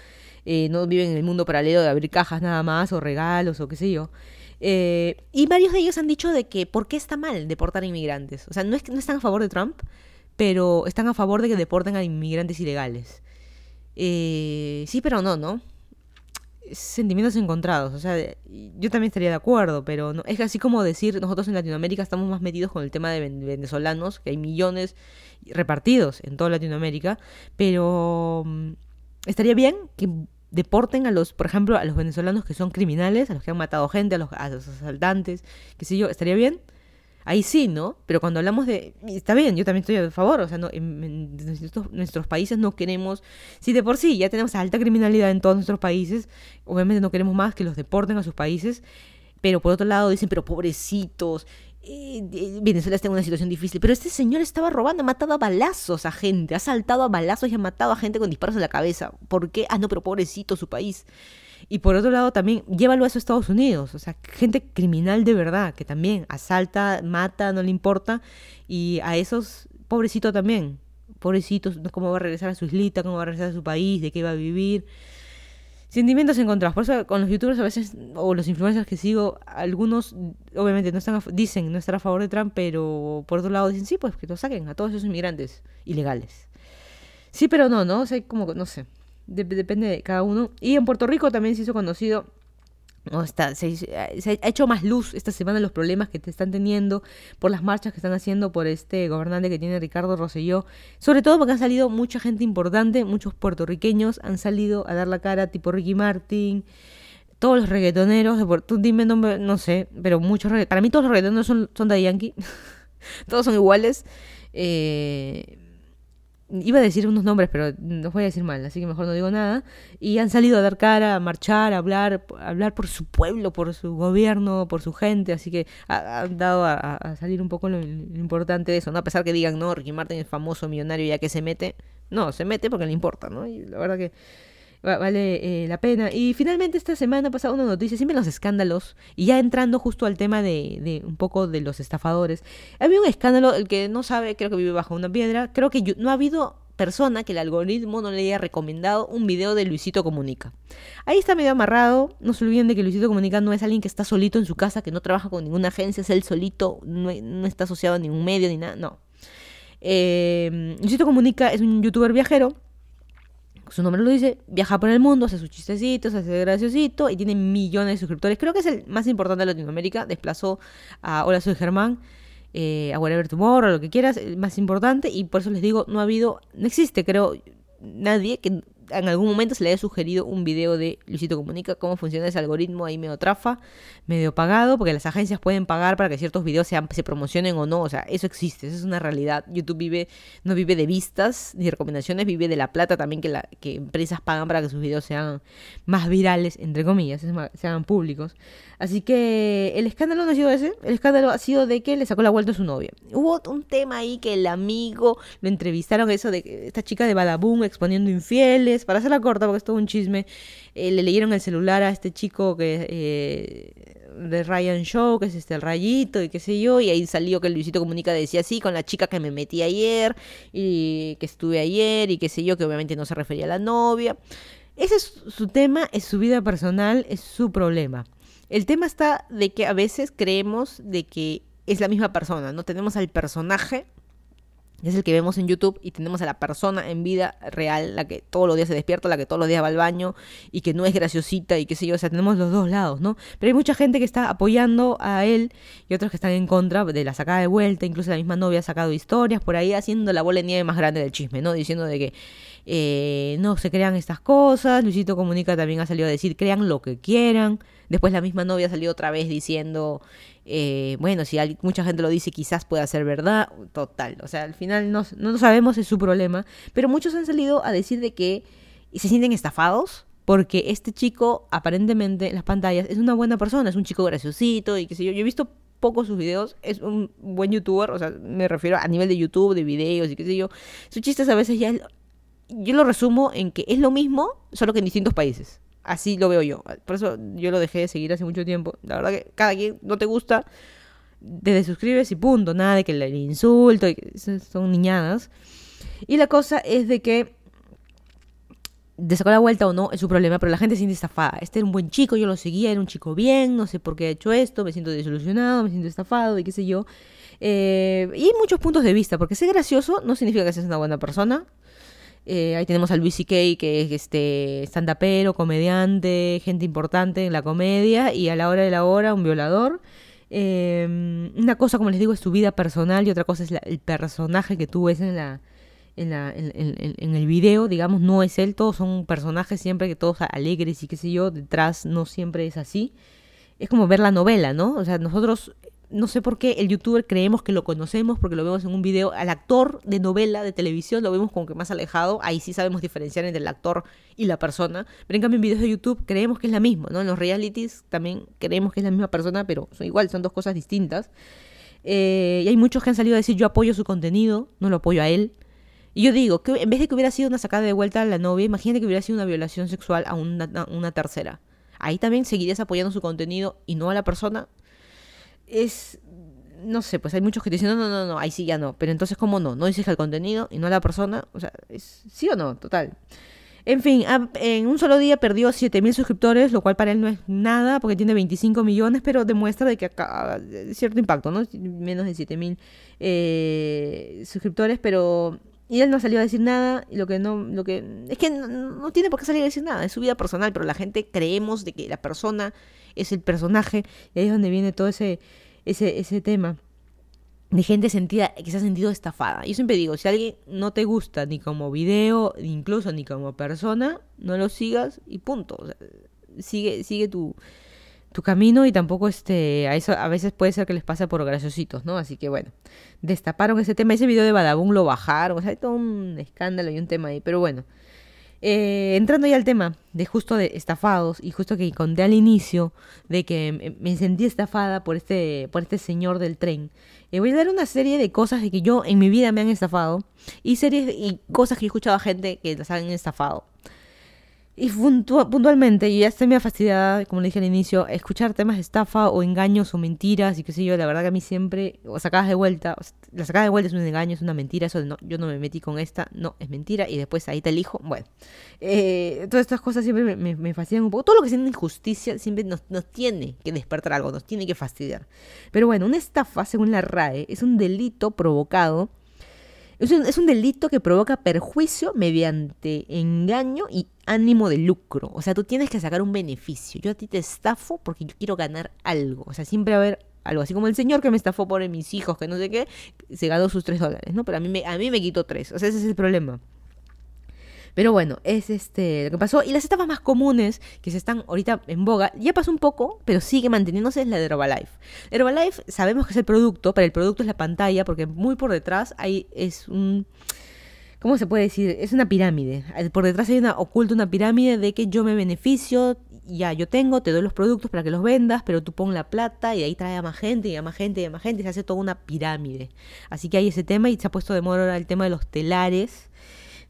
Eh, no viven en el mundo paralelo de abrir cajas nada más o regalos o qué sé yo. Eh, y varios de ellos han dicho de que por qué está mal deportar a inmigrantes. O sea, no, es, no están a favor de Trump, pero están a favor de que deporten a inmigrantes ilegales. Eh, sí, pero no, ¿no? Sentimientos encontrados, o sea, yo también estaría de acuerdo, pero no, es así como decir, nosotros en Latinoamérica estamos más metidos con el tema de venezolanos, que hay millones repartidos en toda Latinoamérica, pero mm, estaría bien que deporten a los, por ejemplo, a los venezolanos que son criminales, a los que han matado gente, a los, a los asaltantes, qué sé yo, estaría bien ahí sí, ¿no? Pero cuando hablamos de... Está bien, yo también estoy a favor, o sea, no, en, nuestros, países no queremos... Si de por sí ya tenemos alta criminalidad en todos nuestros países, obviamente no queremos más que los deporten a sus países, pero por otro lado dicen, pero pobrecitos, eh, Venezuela está en una situación difícil, pero este señor estaba robando, ha matado a balazos a gente, ha saltado a balazos y ha matado a gente con disparos en la cabeza. ¿Por qué? Ah, no, pero pobrecito su país. Y por otro lado también, llévalo a esos Estados Unidos, o sea, gente criminal de verdad, que también asalta, mata, no le importa, y a esos, pobrecito también, pobrecitos, cómo va a regresar a su islita, cómo va a regresar a su país, de qué va a vivir. Sentimientos encontrados. Por eso con los youtubers a veces, o los influencers que sigo, algunos obviamente no están dicen no estar a favor de Trump, pero por otro lado dicen sí, pues que lo saquen a todos esos inmigrantes ilegales. Sí, pero no, ¿no? O sea, como, no sé depende de cada uno. Y en Puerto Rico también se hizo conocido no, está, se, ha hecho más luz esta semana los problemas que te están teniendo por las marchas que están haciendo por este gobernante que tiene Ricardo Rosselló. Sobre todo porque han salido mucha gente importante, muchos puertorriqueños han salido a dar la cara, tipo Ricky Martin, todos los reggaetoneros, de, tú dime nombre, no sé, pero muchos Para mí todos los reggaetoneros son, son de Yankee, <laughs> todos son iguales. Eh, Iba a decir unos nombres, pero los voy a decir mal, así que mejor no digo nada. Y han salido a dar cara, a marchar, a hablar, a hablar por su pueblo, por su gobierno, por su gente. Así que han dado a, salir un poco lo, importante de eso, ¿no? A pesar que digan, no, Ricky Martin es famoso, millonario, ya que se mete. No, se mete porque le importa, ¿no? Y la verdad que vale eh, la pena. Y finalmente esta semana ha pasado una noticia, siempre los escándalos, y ya entrando justo al tema de, un poco de los estafadores. Había un escándalo, el que no sabe, creo que vive bajo una piedra, creo que no ha habido persona que el algoritmo no le haya recomendado un video de Luisito Comunica. Ahí está medio amarrado, no se olviden de que Luisito Comunica no es alguien que está solito en su casa, que no trabaja con ninguna agencia, es él solito, no, está asociado a ningún medio ni nada, no. Eh, Luisito Comunica es un youtuber viajero su nombre lo dice, viaja por el mundo, hace sus chistecitos, hace graciosito y tiene millones de suscriptores. Creo que es el más importante de Latinoamérica. Desplazó a Hola, soy Germán, eh, a Whatever Tomorrow, lo que quieras, el más importante. Y por eso les digo, no ha habido, no existe, creo, nadie que en algún momento se le haya sugerido un video de Luisito Comunica, cómo funciona ese algoritmo ahí medio trafa, medio pagado, porque las agencias pueden pagar para que ciertos videos sean, se promocionen o no, o sea, eso existe, eso es una realidad. YouTube vive, no vive de vistas ni recomendaciones, vive de la plata también que, la, que empresas pagan para que sus videos sean más virales, entre comillas, sean públicos. Así que el escándalo no ha sido ese, el escándalo ha sido de que le sacó la vuelta a su novia. Hubo un tema ahí que el amigo lo entrevistaron, eso de esta chica de Badaboom exponiendo infieles, para hacerla corta porque es todo un chisme, eh, le leyeron el celular a este chico que eh, de Ryan Show, que es este el rayito y qué sé yo, y ahí salió que Luisito Comunica decía así, con la chica que me metí ayer y que estuve ayer y qué sé yo, que obviamente no se refería a la novia. Ese es su tema, es su vida personal, es su problema. El tema está de que a veces creemos de que es la misma persona, ¿no? Tenemos al personaje, es el que vemos en YouTube, y tenemos a la persona en vida real, la que todos los días se despierta, la que todos los días va al baño y que no es graciosita y qué sé yo, o sea, tenemos los dos lados, ¿no? Pero hay mucha gente que está apoyando a él y otros que están en contra de la sacada de vuelta, incluso la misma novia ha sacado historias por ahí haciendo la bola de nieve más grande del chisme, ¿no? Diciendo de que eh, no se crean estas cosas. Luisito Comunica también ha salido a decir, crean lo que quieran. Después la misma novia salió otra vez diciendo, eh, bueno, si mucha gente lo dice, quizás pueda ser verdad. Total, o sea, al final no, no lo sabemos, es su problema. Pero muchos han salido a decir de que se sienten estafados porque este chico aparentemente en las pantallas es una buena persona, es un chico graciosito y qué sé yo. Yo he visto pocos sus videos, es un buen youtuber, o sea, me refiero a nivel de YouTube, de videos y qué sé yo. Sus chistes a veces ya yo lo resumo en que es lo mismo, solo que en distintos países. Así lo veo yo. Por eso yo lo dejé de seguir hace mucho tiempo. La verdad que cada quien no te gusta, desde suscribes y punto. Nada de que le insulto, y son niñadas. Y la cosa es de que de sacar la vuelta o no es su problema, pero la gente se siente estafada. Este era un buen chico, yo lo seguía, era un chico bien, no sé por qué ha hecho esto, me siento desilusionado, me siento estafado y qué sé yo. Eh, y hay muchos puntos de vista, porque ser gracioso no significa que seas una buena persona, eh, ahí tenemos a Luis C.K., que es este stand-upero, comediante, gente importante en la comedia, y a la hora de la hora un violador. Em, una cosa, como les digo, es su vida personal y otra cosa es el personaje que tú ves en la, en, la, en, el video, digamos, no es él, todos son personajes siempre que todos alegres y qué sé yo, detrás no siempre es así. Es como ver la novela, ¿no? O sea, nosotros no sé por qué el youtuber creemos que lo conocemos porque lo vemos en un video. Al actor de novela, de televisión, lo vemos como que más alejado. Ahí sí sabemos diferenciar entre el actor y la persona. Pero en cambio en videos de YouTube creemos que es la misma, ¿no? En los realities también creemos que es la misma persona, pero son igual, son dos cosas distintas. Eh, y hay muchos que han salido a decir yo apoyo su contenido, no lo apoyo a él. Y yo digo, que en vez de que hubiera sido una sacada de vuelta a la novia, imagínate que hubiera sido una violación sexual a una, a una tercera. Ahí también seguirías apoyando su contenido y no a la persona es no sé, pues hay muchos que te dicen, no, no, no, no, ahí sí ya no. Pero entonces, ¿cómo no? No dices el contenido y no la persona. O sea, es, ¿sí o no? Total. En fin, en un solo día perdió 7.000 suscriptores, lo cual para él no es nada, porque tiene 25 millones, pero demuestra de que acá, cierto impacto, ¿no? Menos de 7.000 eh, suscriptores, pero... Y él no salió a decir nada, y lo que no, lo que... Es que no, no tiene por qué salir a decir nada, es su vida personal, pero la gente creemos de que la persona es el personaje, y ahí es donde viene todo ese, ese, ese tema de gente sentida, que se ha sentido estafada. Yo siempre digo, si alguien no te gusta ni como video, incluso ni como persona, no lo sigas y punto. sigue, sigue tu, tu camino y tampoco este, a eso a veces puede ser que les pase por graciositos, ¿no? Así que bueno, destaparon ese tema, ese video de Badabun lo bajaron, o sea, hay todo un escándalo y un tema ahí, pero bueno. Eh, entrando ya al tema de justo de estafados y justo que conté al inicio de que me sentí estafada por este, por este señor del tren, eh, voy a dar una serie de cosas de que yo en mi vida me han estafado y series y cosas que he escuchado a gente que las han estafado. Y puntualmente, yo ya estoy medio fastidiada, como le dije al inicio, escuchar temas de estafa o engaños o mentiras y qué sé yo, la verdad que a mí siempre, o sacadas de vuelta, la sacada de vuelta es un engaño, es una mentira, eso de no, yo no me metí con esta, no, es mentira, y después ahí te elijo, bueno. Eh, todas estas cosas siempre me, me, fastidian un poco, todo lo que sea injusticia siempre nos, nos tiene que despertar algo, nos tiene que fastidiar. Pero bueno, una estafa, según la RAE, es un delito provocado es un, delito que provoca perjuicio mediante engaño y ánimo de lucro. O sea, tú tienes que sacar un beneficio. Yo a ti te estafo porque yo quiero ganar algo. O sea, siempre va a haber algo. Así como el señor que me estafó por mis hijos, que no sé qué, se ganó sus tres dólares, ¿no? Pero a mí me, a mí me quitó tres. O sea, ese es el problema. Pero bueno, es este lo que pasó. Y las estafas más comunes que se están ahorita en boga, ya pasó un poco, pero sigue manteniéndose, es la de Herbalife. Herbalife sabemos que es el producto, pero el producto es la pantalla, porque muy por detrás hay, es un... ¿Cómo se puede decir? Es una pirámide. Por detrás hay una oculta una pirámide de que yo me beneficio, ya yo tengo, te doy los productos para que los vendas, pero tú pon la plata y ahí trae a más gente y a más gente y a más gente y se hace toda una pirámide. Así que hay ese tema y se ha puesto de moda ahora el tema de los telares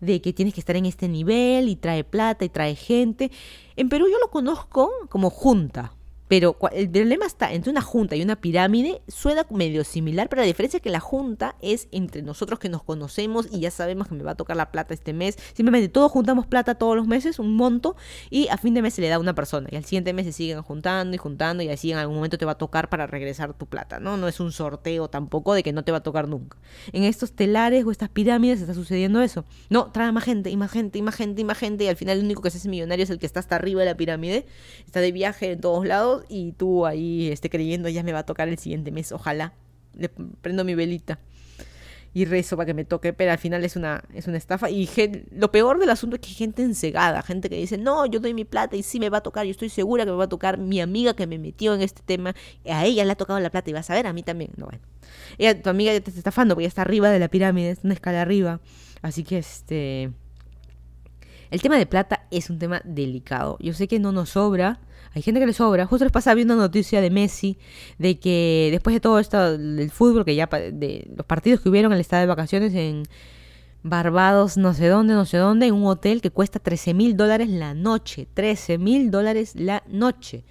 de que tienes que estar en este nivel y trae plata y trae gente. En Perú yo lo conozco como junta. Pero el problema está entre una junta y una pirámide, suena medio similar, pero la diferencia es que la junta es entre nosotros que nos conocemos y ya sabemos que me va a tocar la plata este mes. Simplemente todos juntamos plata todos los meses, un monto, y a fin de mes se le da a una persona. Y al siguiente mes se siguen juntando y juntando y así en algún momento te va a tocar para regresar tu plata, ¿no? No es un sorteo tampoco de que no te va a tocar nunca. En estos telares o estas pirámides está sucediendo eso. No, trae más gente y más gente y más gente y más gente y al final el único que se hace millonario es el que está hasta arriba de la pirámide, está de viaje en todos lados y tú ahí esté creyendo ya me va a tocar el siguiente mes, ojalá. Le prendo mi velita. y rezo para que me toque, pero al final es una, es una estafa. Y lo peor del asunto es que hay gente ensegada, gente que dice, no, yo doy mi plata y sí me va a tocar, yo estoy segura que me va a tocar mi amiga que me metió en este tema, a ella le ha tocado la plata y vas a ver, a mí también. No, bueno. Ella, tu amiga ya te está estafando porque está arriba de la pirámide, es una escala arriba. Así que este... El tema de plata es un tema delicado. Yo sé que no nos sobra, hay gente que le sobra. Justo les pasaba viendo una noticia de Messi de que después de todo esto del fútbol, que ya de los partidos que hubieron, él estaba de vacaciones en Barbados, no sé dónde, no sé dónde, en un hotel que cuesta 13 mil dólares la noche. 13 mil dólares la noche.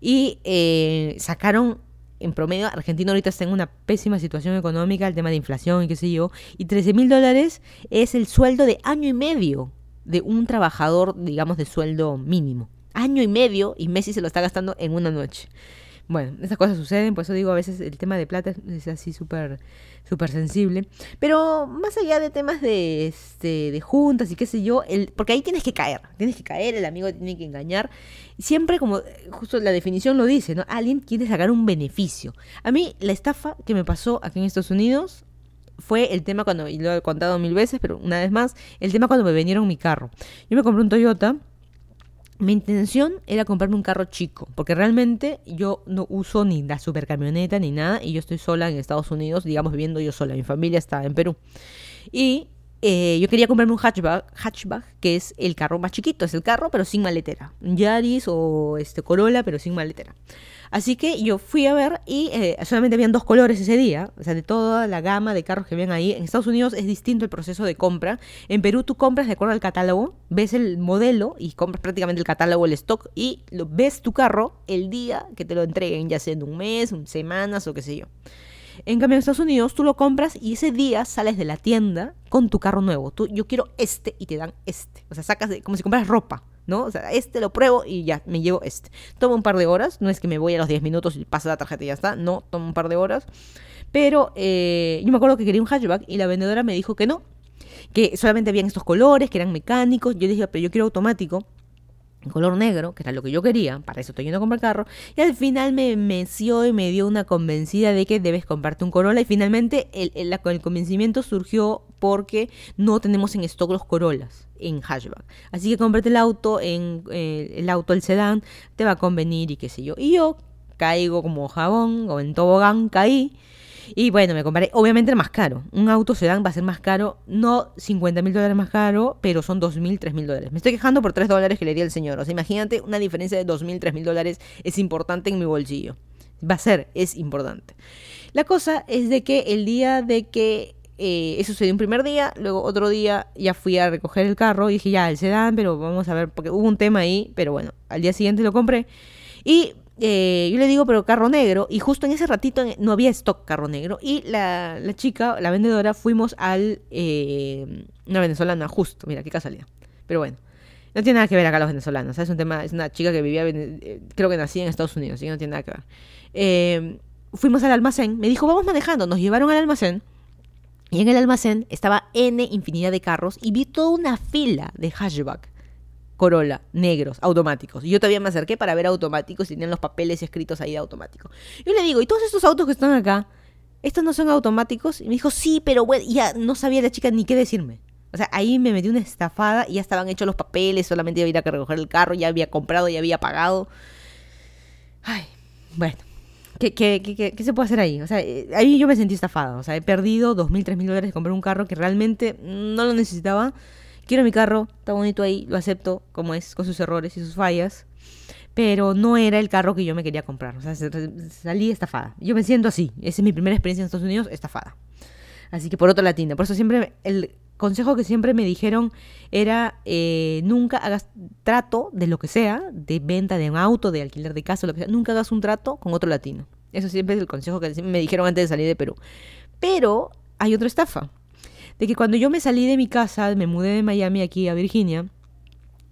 Y eh, sacaron en promedio, Argentina ahorita está en una pésima situación económica, el tema de inflación y qué sé yo, y 13 mil dólares es el sueldo de año y medio de un trabajador, digamos, de sueldo mínimo año y medio y Messi se lo está gastando en una noche. Bueno, esas cosas suceden, por eso digo, a veces el tema de plata es así súper sensible. Pero más allá de temas de, este, de juntas y qué sé yo, el, porque ahí tienes que caer, tienes que caer, el amigo tiene que engañar. Siempre como justo la definición lo dice, ¿no? Alguien quiere sacar un beneficio. A mí la estafa que me pasó aquí en Estados Unidos fue el tema cuando, y lo he contado mil veces, pero una vez más, el tema cuando me vendieron mi carro. Yo me compré un Toyota mi intención era comprarme un carro chico, porque realmente yo no uso ni la supercamioneta ni nada, y yo estoy sola en Estados Unidos, digamos, viviendo yo sola. Mi familia está en Perú. Y eh, yo quería comprarme un hatchback, hatchback, que es el carro más chiquito, es el carro, pero sin maletera. Un Yaris o este Corolla, pero sin maletera. Así que yo fui a ver y eh, solamente habían dos colores ese día, o sea, de toda la gama de carros que ven ahí. En Estados Unidos es distinto el proceso de compra. En Perú tú compras de acuerdo al catálogo, ves el modelo y compras prácticamente el catálogo, el stock y lo, ves tu carro el día que te lo entreguen, ya sea en un mes, semanas o qué sé yo. En cambio, en Estados Unidos tú lo compras y ese día sales de la tienda con tu carro nuevo. Tú, yo quiero este y te dan este. O sea, sacas como si compras ropa. ¿No? O sea, este lo pruebo y ya, me llevo este. Toma un par de horas, no es que me voy a los 10 minutos y pasa la tarjeta y ya está, no, toma un par de horas. Pero eh, yo me acuerdo que quería un hatchback y la vendedora me dijo que no, que solamente habían estos colores, que eran mecánicos. Yo dije, pero yo quiero automático color negro, que era lo que yo quería, para eso estoy yendo a comprar carro, y al final me meció y me dio una convencida de que debes comprarte un Corolla, y finalmente el, el, el convencimiento surgió porque no tenemos en stock los Corollas en hatchback. Así que cómprate el auto, en eh, el auto, el sedán, te va a convenir y qué sé yo. Y yo caigo como jabón o en tobogán caí y bueno, me compraré, obviamente el más caro. Un auto sedán va a ser más caro, no 50 mil dólares más caro, pero son 2 mil, 3 mil dólares. Me estoy quejando por 3 dólares que le di al señor. O sea, imagínate, una diferencia de 2 mil, 3 mil dólares es importante en mi bolsillo. Va a ser, es importante. La cosa es de que el día de que eh, eso sucedió un primer día, luego otro día ya fui a recoger el carro y dije ya, el sedán, pero vamos a ver, porque hubo un tema ahí, pero bueno, al día siguiente lo compré. Y eh, yo le digo, pero carro negro, y justo en ese ratito no había stock carro negro, y la, chica, la vendedora, fuimos al... Eh, una venezolana, justo, mira, qué casualidad. Pero bueno, no tiene nada que ver acá los venezolanos, es un tema, es una chica que vivía, eh, creo que nacía en Estados Unidos, así que no tiene nada que ver. fuimos al almacén, me dijo, vamos manejando, nos llevaron al almacén, y en el almacén estaba N infinidad de carros, y vi toda una fila de hatchback Corolla, negros, automáticos. Y yo todavía me acerqué para ver automáticos y tenían los papeles escritos ahí de automático. Yo le digo, ¿y todos estos autos que están acá? ¿Estos no son automáticos? Y me dijo, sí, pero bueno, ya no sabía la chica ni qué decirme. O sea, ahí me metí una estafada y ya estaban hechos los papeles, solamente iba a ir a recoger el carro, ya había comprado, ya había pagado. Ay, bueno. ¿Qué, qué, qué, qué se puede hacer ahí? O sea, eh, ahí yo me sentí estafada. O sea, he perdido dos mil, tres mil dólares de comprar un carro que realmente no lo necesitaba quiero mi carro, está bonito ahí, lo acepto como es, con sus errores y sus fallas, pero no era el carro que yo me quería comprar, o sea, salí estafada. Yo me siento así, esa es mi primera experiencia en Estados Unidos, estafada. Así que por otro latina, por eso siempre el consejo que siempre me dijeron era eh, nunca hagas trato de lo que sea, de venta de un auto, de alquiler de casa, lo que sea, nunca hagas un trato con otro latino. Eso siempre es el consejo que me dijeron antes de salir de Perú. Pero hay otra estafa de que cuando yo me salí de mi casa, me mudé de Miami aquí a Virginia,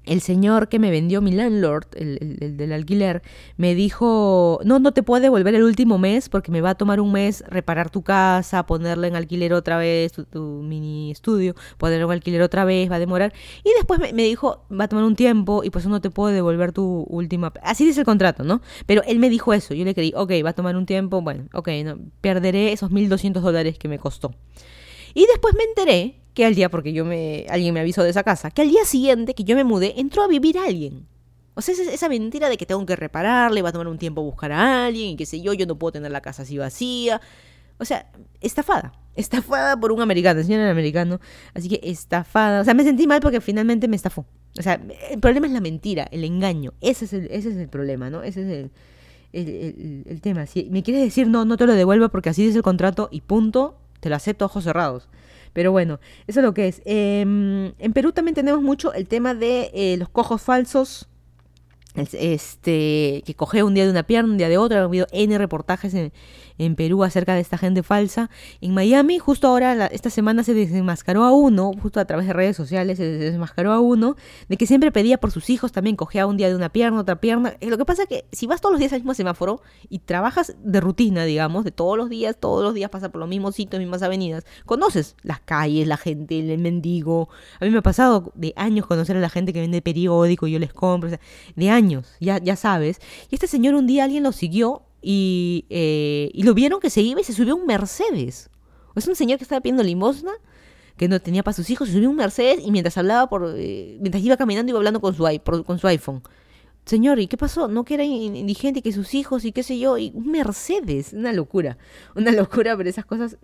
el señor que me vendió mi landlord, el, del alquiler, me dijo, no, no te puedo devolver el último mes porque me va a tomar un mes reparar tu casa, ponerla en alquiler otra vez, tu, mini estudio, ponerlo en alquiler otra vez, va a demorar. Y después me, dijo, va a tomar un tiempo y pues no te puedo devolver tu última... Así dice el contrato, ¿no? Pero él me dijo eso, yo le creí, ok, va a tomar un tiempo, bueno, ok, no, perderé esos 1.200 dólares que me costó. Y después me enteré que al día, porque yo me, alguien me avisó de esa casa, que al día siguiente que yo me mudé, entró a vivir alguien. O sea, esa, mentira de que tengo que repararle, va a tomar un tiempo buscar a alguien, y qué sé yo, yo no puedo tener la casa así vacía. O sea, estafada. Estafada por un americano, el señor era americano. Así que estafada. O sea, me sentí mal porque finalmente me estafó. O sea, el problema es la mentira, el engaño. Ese es el, ese es el problema, ¿no? Ese es el, el, el- el tema. Si me quieres decir no, no te lo devuelvo porque así dice el contrato y punto, te lo acepto ojos cerrados. Pero bueno, eso es lo que es. Em, en Perú también tenemos mucho el tema de eh, los cojos falsos. Este, que coge un día de una pierna, un día de otra. Ha habido N reportajes en, en Perú acerca de esta gente falsa. En Miami, justo ahora, esta semana se desenmascaró a uno, justo a través de redes sociales, se desenmascaró a uno, de que siempre pedía por sus hijos, también cogía un día de una pierna, otra pierna. Eh, Lo que pasa es que si vas todos los días al mismo semáforo y trabajas de rutina, digamos, de todos los días, todos los días pasas por los mismos sitios, mismas avenidas, conoces las calles, la gente, el mendigo. A mí me ha pasado de años conocer a la gente que vende periódico y yo les compro, o sea, de años, ya, ya sabes. Y este señor un día alguien lo siguió y, eh, y lo vieron que se iba y se subió un Mercedes. Es un señor que estaba pidiendo limosna, que no tenía para sus hijos, se subió un Mercedes y mientras hablaba eh, mientras iba caminando iba hablando con su, iPhone. Señor, ¿y qué pasó? No que era in- indigente, que sus hijos y qué sé yo, un Mercedes, una locura, una locura, pero esas cosas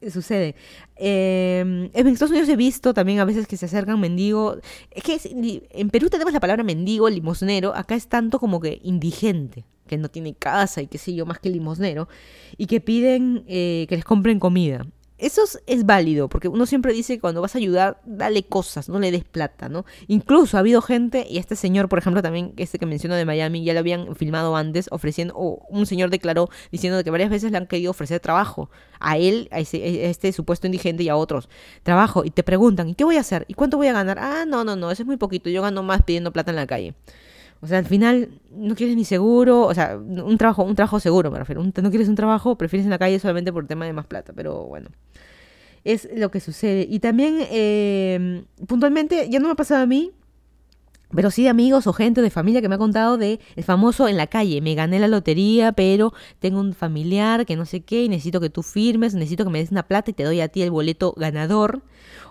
eh, suceden. Eh, en Estados Unidos he visto también a veces que se acercan mendigos. Es que en Perú tenemos la palabra mendigo, limosnero, acá es tanto como que indigente, que no tiene casa y qué sé yo, más que limosnero, y que piden eh, que les compren comida. Eso es, válido, porque uno siempre dice que cuando vas a ayudar, dale cosas, no le des plata, ¿no? Incluso ha habido gente, y este señor, por ejemplo, también, este que menciono de Miami, ya lo habían filmado antes, ofreciendo, o un señor declaró diciendo que varias veces le han querido ofrecer trabajo a él, a, ese- a este supuesto indigente y a otros. Trabajo, y te preguntan, ¿y qué voy a hacer? ¿Y cuánto voy a ganar? Ah, no, no, no, eso es muy poquito, yo gano más pidiendo plata en la calle. O sea, al final no quieres ni seguro, o sea, un trabajo, un trabajo seguro, me refiero. No quieres un trabajo, prefieres en la calle solamente por tema de más plata, pero bueno. Es lo que sucede. Y también, eh, puntualmente, ya no me ha pasado a mí, pero sí de amigos o gente de familia que me ha contado de el famoso en la calle. Me gané la lotería, pero tengo un familiar que no sé qué y necesito que tú firmes, necesito que me des una plata y te doy a ti el boleto ganador.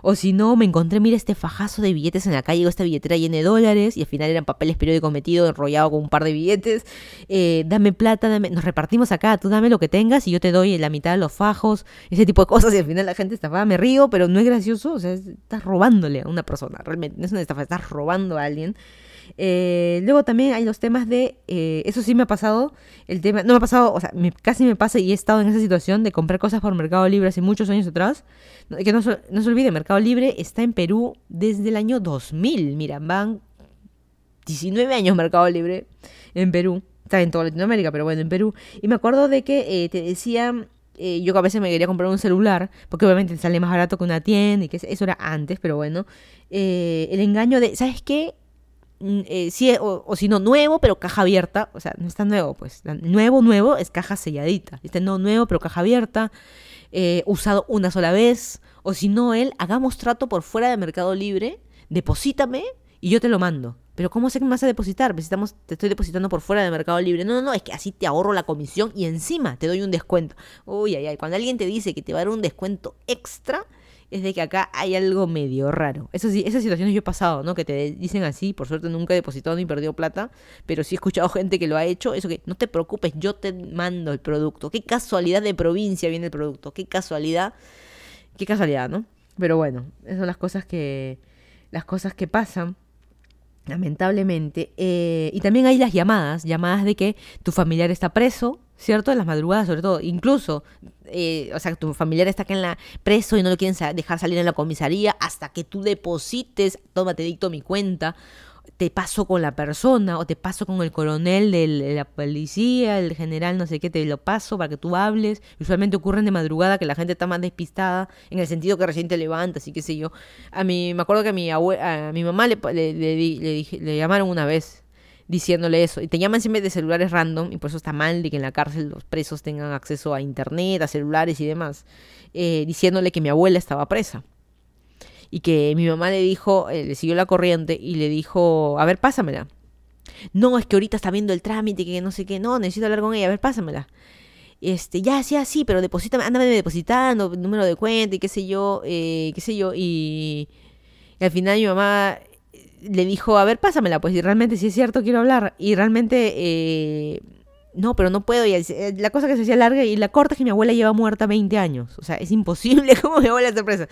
O si no, me encontré, mira, este fajazo de billetes en la calle, o esta billetera llena de dólares y al final eran papeles periódicos metidos, enrollado con un par de billetes. Eh, dame plata, dame, nos repartimos acá, tú dame lo que tengas y yo te doy la mitad de los fajos, ese tipo de cosas. Y al final la gente estafada, me río, pero no es gracioso, o sea, es- estás robándole a una persona, realmente, no es una estafa, estás robando a alguien. Eh, luego también hay los temas de, eh, eso sí me ha pasado, el tema, no me ha pasado, o sea, casi me pasa y he estado en esa situación de comprar cosas por Mercado Libre hace muchos años atrás. Que no, se- no se olvide, Mercado Libre está en Perú desde el año 2000. Mira, van 19 años Mercado Libre en Perú. Está en toda Latinoamérica, pero bueno, en Perú. Y me acuerdo de que eh, te decían, yo que a veces me quería comprar un celular, porque obviamente te sale más barato que una tienda, y que eso era antes, pero bueno. el engaño de, ¿sabes qué? Mm, eh, sí, o, o si no, nuevo, pero caja abierta. O sea, no está nuevo, pues. Nuevo, nuevo es caja selladita. Este no nuevo, pero caja abierta. eh, usado una sola vez. O si no, él, hagamos trato por fuera de Mercado Libre. Deposítame y yo te lo mando. Pero ¿cómo sé que me vas a depositar? Estamos, te estoy depositando por fuera de Mercado Libre. No, no, no, es que así te ahorro la comisión y encima te doy un descuento. Uy, ay, ay. Cuando alguien te dice que te va a dar un descuento extra, es de que acá hay algo medio raro. Eso esas situaciones yo he pasado, ¿no? Que te dicen así, por suerte nunca he depositado ni perdido plata, pero sí he escuchado gente que lo ha hecho, eso que no te preocupes, yo te mando el producto. Qué casualidad de provincia viene el producto, qué casualidad, qué casualidad, ¿no? Pero bueno, esas son las cosas que las cosas que pasan lamentablemente. Eh, y también hay las llamadas, llamadas de que tu familiar está preso, ¿cierto? En las madrugadas sobre todo. Incluso, eh, o sea, tu familiar está acá en la preso y no lo quieren dejar salir en la comisaría hasta que tú deposites, toma, te dicto mi cuenta. Te paso con la persona o te paso con el coronel de la policía, el general, no sé qué, te lo paso para que tú hables. Usualmente ocurren de madrugada que la gente está más despistada, en el sentido que recién te levantas y qué sé yo. A mí, me acuerdo que a mi, abue- a mi mamá le, le, le le llamaron una vez diciéndole eso. Y te llaman siempre de celulares random, y por eso está mal de que en la cárcel los presos tengan acceso a internet, a celulares y demás, eh, diciéndole que mi abuela estaba presa. Y que mi mamá le dijo, eh, le siguió la corriente y le dijo, a ver, pásamela. No, es que ahorita está viendo el trámite, que no sé qué, no, necesito hablar con ella, a ver, pásamela. este, ya, sí, así, pero deposítame, ándame depositando, número de cuenta y qué sé yo, eh, qué sé yo, y, al final mi mamá le dijo, a ver, pásamela, pues, y realmente si es cierto quiero hablar, y realmente, eh, no, pero no puedo, y eh, la cosa que se hacía larga y la corta es que mi abuela lleva muerta 20 años, o sea, es imposible <laughs> como mi abuela sorpresa.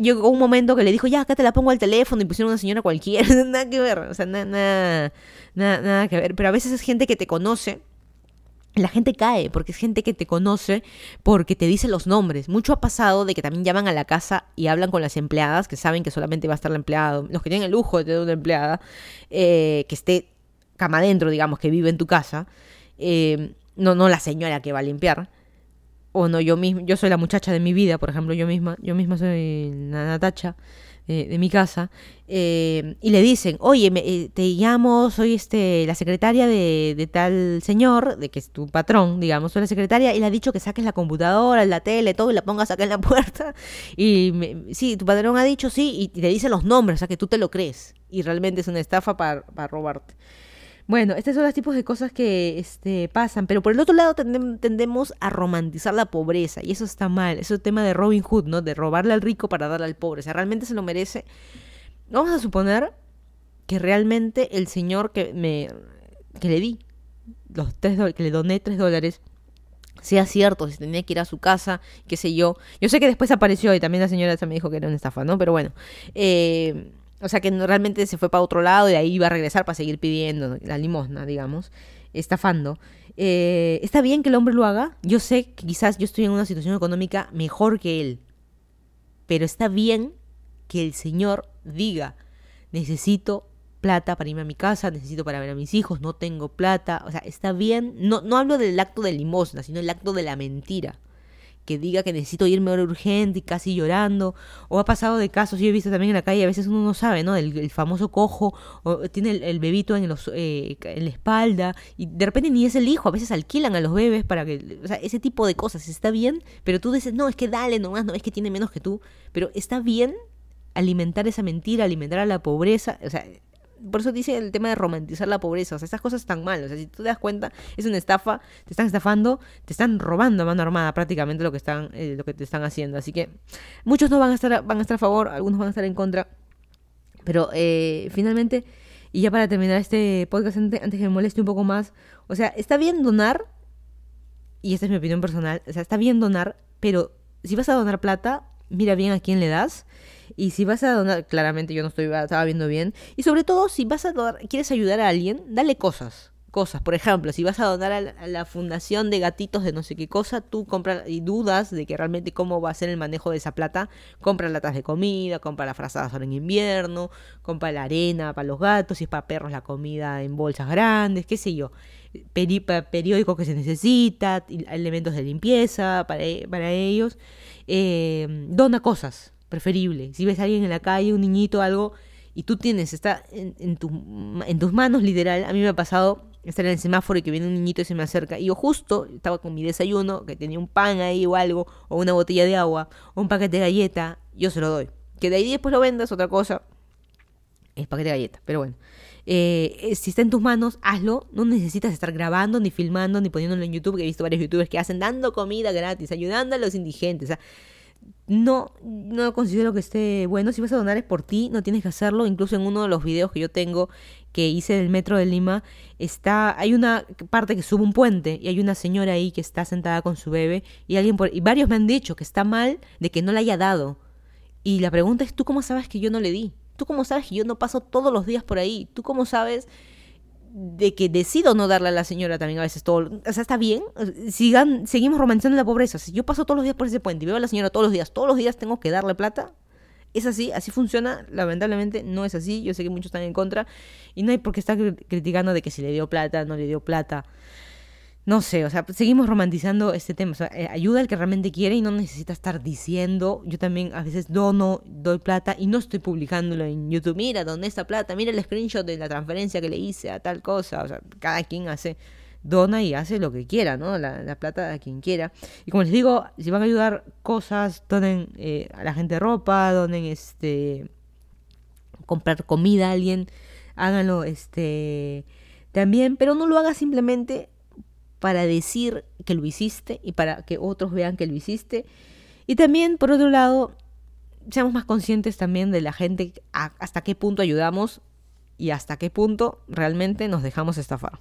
Llegó un momento que le dijo, ya, acá te la pongo al teléfono y pusieron una señora cualquiera, <laughs> nada que ver, o sea, nada, nada, nada que ver, pero a veces es gente que te conoce la gente cae porque es gente que te conoce porque te dice los nombres. Mucho ha pasado de que también llaman a la casa y hablan con las empleadas que saben que solamente va a estar la empleada, los que tienen el lujo de tener una empleada eh, que esté cama adentro, digamos, que vive en tu casa. Eh, no, no la señora que va a limpiar. O no, yo mismo, yo soy la muchacha de mi vida, por ejemplo, yo misma, yo misma soy la Natacha. De mi casa, eh, y le dicen, oye, eh, te llamo, soy este, la secretaria de, tal señor, de que es tu patrón, digamos, soy la secretaria, y le ha dicho que saques la computadora, la tele, todo, y la pongas acá en la <laughs> puerta. Y sí, tu patrón ha dicho sí, y te dice los nombres, o sea, que tú te lo crees, y realmente es una estafa para, para robarte. Bueno, estos son los tipos de cosas que este, pasan, pero por el otro lado tendemos a romantizar la pobreza y eso está mal. Eso es el tema de Robin Hood, ¿no? De robarle al rico para darle al pobre. O sea, realmente se lo merece. Vamos a suponer que realmente el señor que me que le di los tres que le doné tres dólares sea cierto, si tenía que ir a su casa, qué sé yo. Yo sé que después apareció y también la señora me dijo que era una estafa, ¿no? Pero bueno, eh, o sea que realmente se fue para otro lado y ahí iba a regresar para seguir pidiendo la limosna, digamos, estafando. Eh, está bien que el hombre lo haga. Yo sé que quizás yo estoy en una situación económica mejor que él. Pero está bien que el Señor diga, necesito plata para irme a mi casa, necesito para ver a mis hijos, no tengo plata. O sea, está bien. No, no hablo del acto de limosna, sino el acto de la mentira que diga que necesito irme ahora urgente y casi llorando. O ha pasado de casos, yo he visto también en la calle, a veces uno no sabe, ¿no? El, famoso cojo, o tiene el, bebito en, los, eh, en la espalda, y de repente ni es el hijo, a veces alquilan a los bebés para que, o sea, ese tipo de cosas, está bien, pero tú dices, no, es que dale nomás, no, es que tiene menos que tú, pero está bien alimentar esa mentira, alimentar a la pobreza, o sea, por eso dice el tema de romantizar la pobreza. O sea, estas cosas están mal. O sea, si tú te das cuenta, es una estafa, te están estafando, te están robando a mano armada prácticamente lo que están, eh, lo que te están haciendo. Así que muchos no van a estar, van a estar a favor, algunos van a estar en contra. Pero eh, finalmente, y ya para terminar este podcast, antes, antes que me moleste un poco más, o sea, está bien donar, y esta es mi opinión personal, o sea, está bien donar, pero si vas a donar plata, mira bien a quién le das y si vas a donar, claramente yo no estoy, estaba viendo bien. Y sobre todo, si vas a donar, quieres ayudar a alguien, dale cosas. Cosas, por ejemplo, si vas a donar a la, fundación de gatitos de no sé qué cosa, tú compras y dudas de que realmente cómo va a ser el manejo de esa plata, compra latas de comida, compra las frazadas ahora en invierno, compra la arena para los gatos, si es para perros la comida en bolsas grandes, qué sé yo, periódicos que se necesita, elementos de limpieza para, para ellos, eh, dona cosas, preferible. Si ves a alguien en la calle, un niñito, algo, y tú tienes, está en, tus manos literal, a mí me ha pasado estar en el semáforo y que viene un niñito y se me acerca, y yo justo estaba con mi desayuno, que tenía un pan ahí o algo, o una botella de agua, o un paquete de galleta, yo se lo doy. Que de ahí después lo vendas, otra cosa, es paquete de galleta, pero bueno. Eh, si está en tus manos, hazlo. No necesitas estar grabando, ni filmando, ni poniéndolo en YouTube, que he visto varios youtubers que hacen dando comida gratis, ayudando a los indigentes. O sea, no, no considero que esté bueno. Si vas a donar es por ti, no tienes que hacerlo. Incluso en uno de los videos que yo tengo que hice del metro de Lima, está, hay una parte que sube un puente y hay una señora ahí que está sentada con su bebé y alguien por, y varios me han dicho que está mal de que no le haya dado. Y la pregunta es, ¿tú cómo sabes que yo no le di? ¿Tú cómo sabes que yo no paso todos los días por ahí? ¿Tú cómo sabes de que decido no darle a la señora también a veces todo. O sea, está bien. Sigan, seguimos romantizando la pobreza. Si yo paso todos los días por ese puente y veo a la señora todos los días, todos los días tengo que darle plata. Es así, así funciona. Lamentablemente no es así. Yo sé que muchos están en contra. Y no hay por qué estar criticando de que si le dio plata, no le dio plata no sé, o sea, seguimos romantizando este tema. O sea, eh, ayuda al que realmente quiere y no necesita estar diciendo. Yo también a veces dono, doy plata y no estoy publicándolo en YouTube. Mira, doné esta plata, mira el screenshot de la transferencia que le hice a tal cosa. O sea, cada quien hace, dona y hace lo que quiera, ¿no? La, plata a quien quiera. Y como les digo, si van a ayudar cosas, donen eh, a la gente ropa, donen este. comprar comida a alguien, háganlo este también, pero no lo haga simplemente para decir que lo hiciste y para que otros vean que lo hiciste. Y también, por otro lado, seamos más conscientes también de la gente, hasta qué punto ayudamos y hasta qué punto realmente nos dejamos estafar.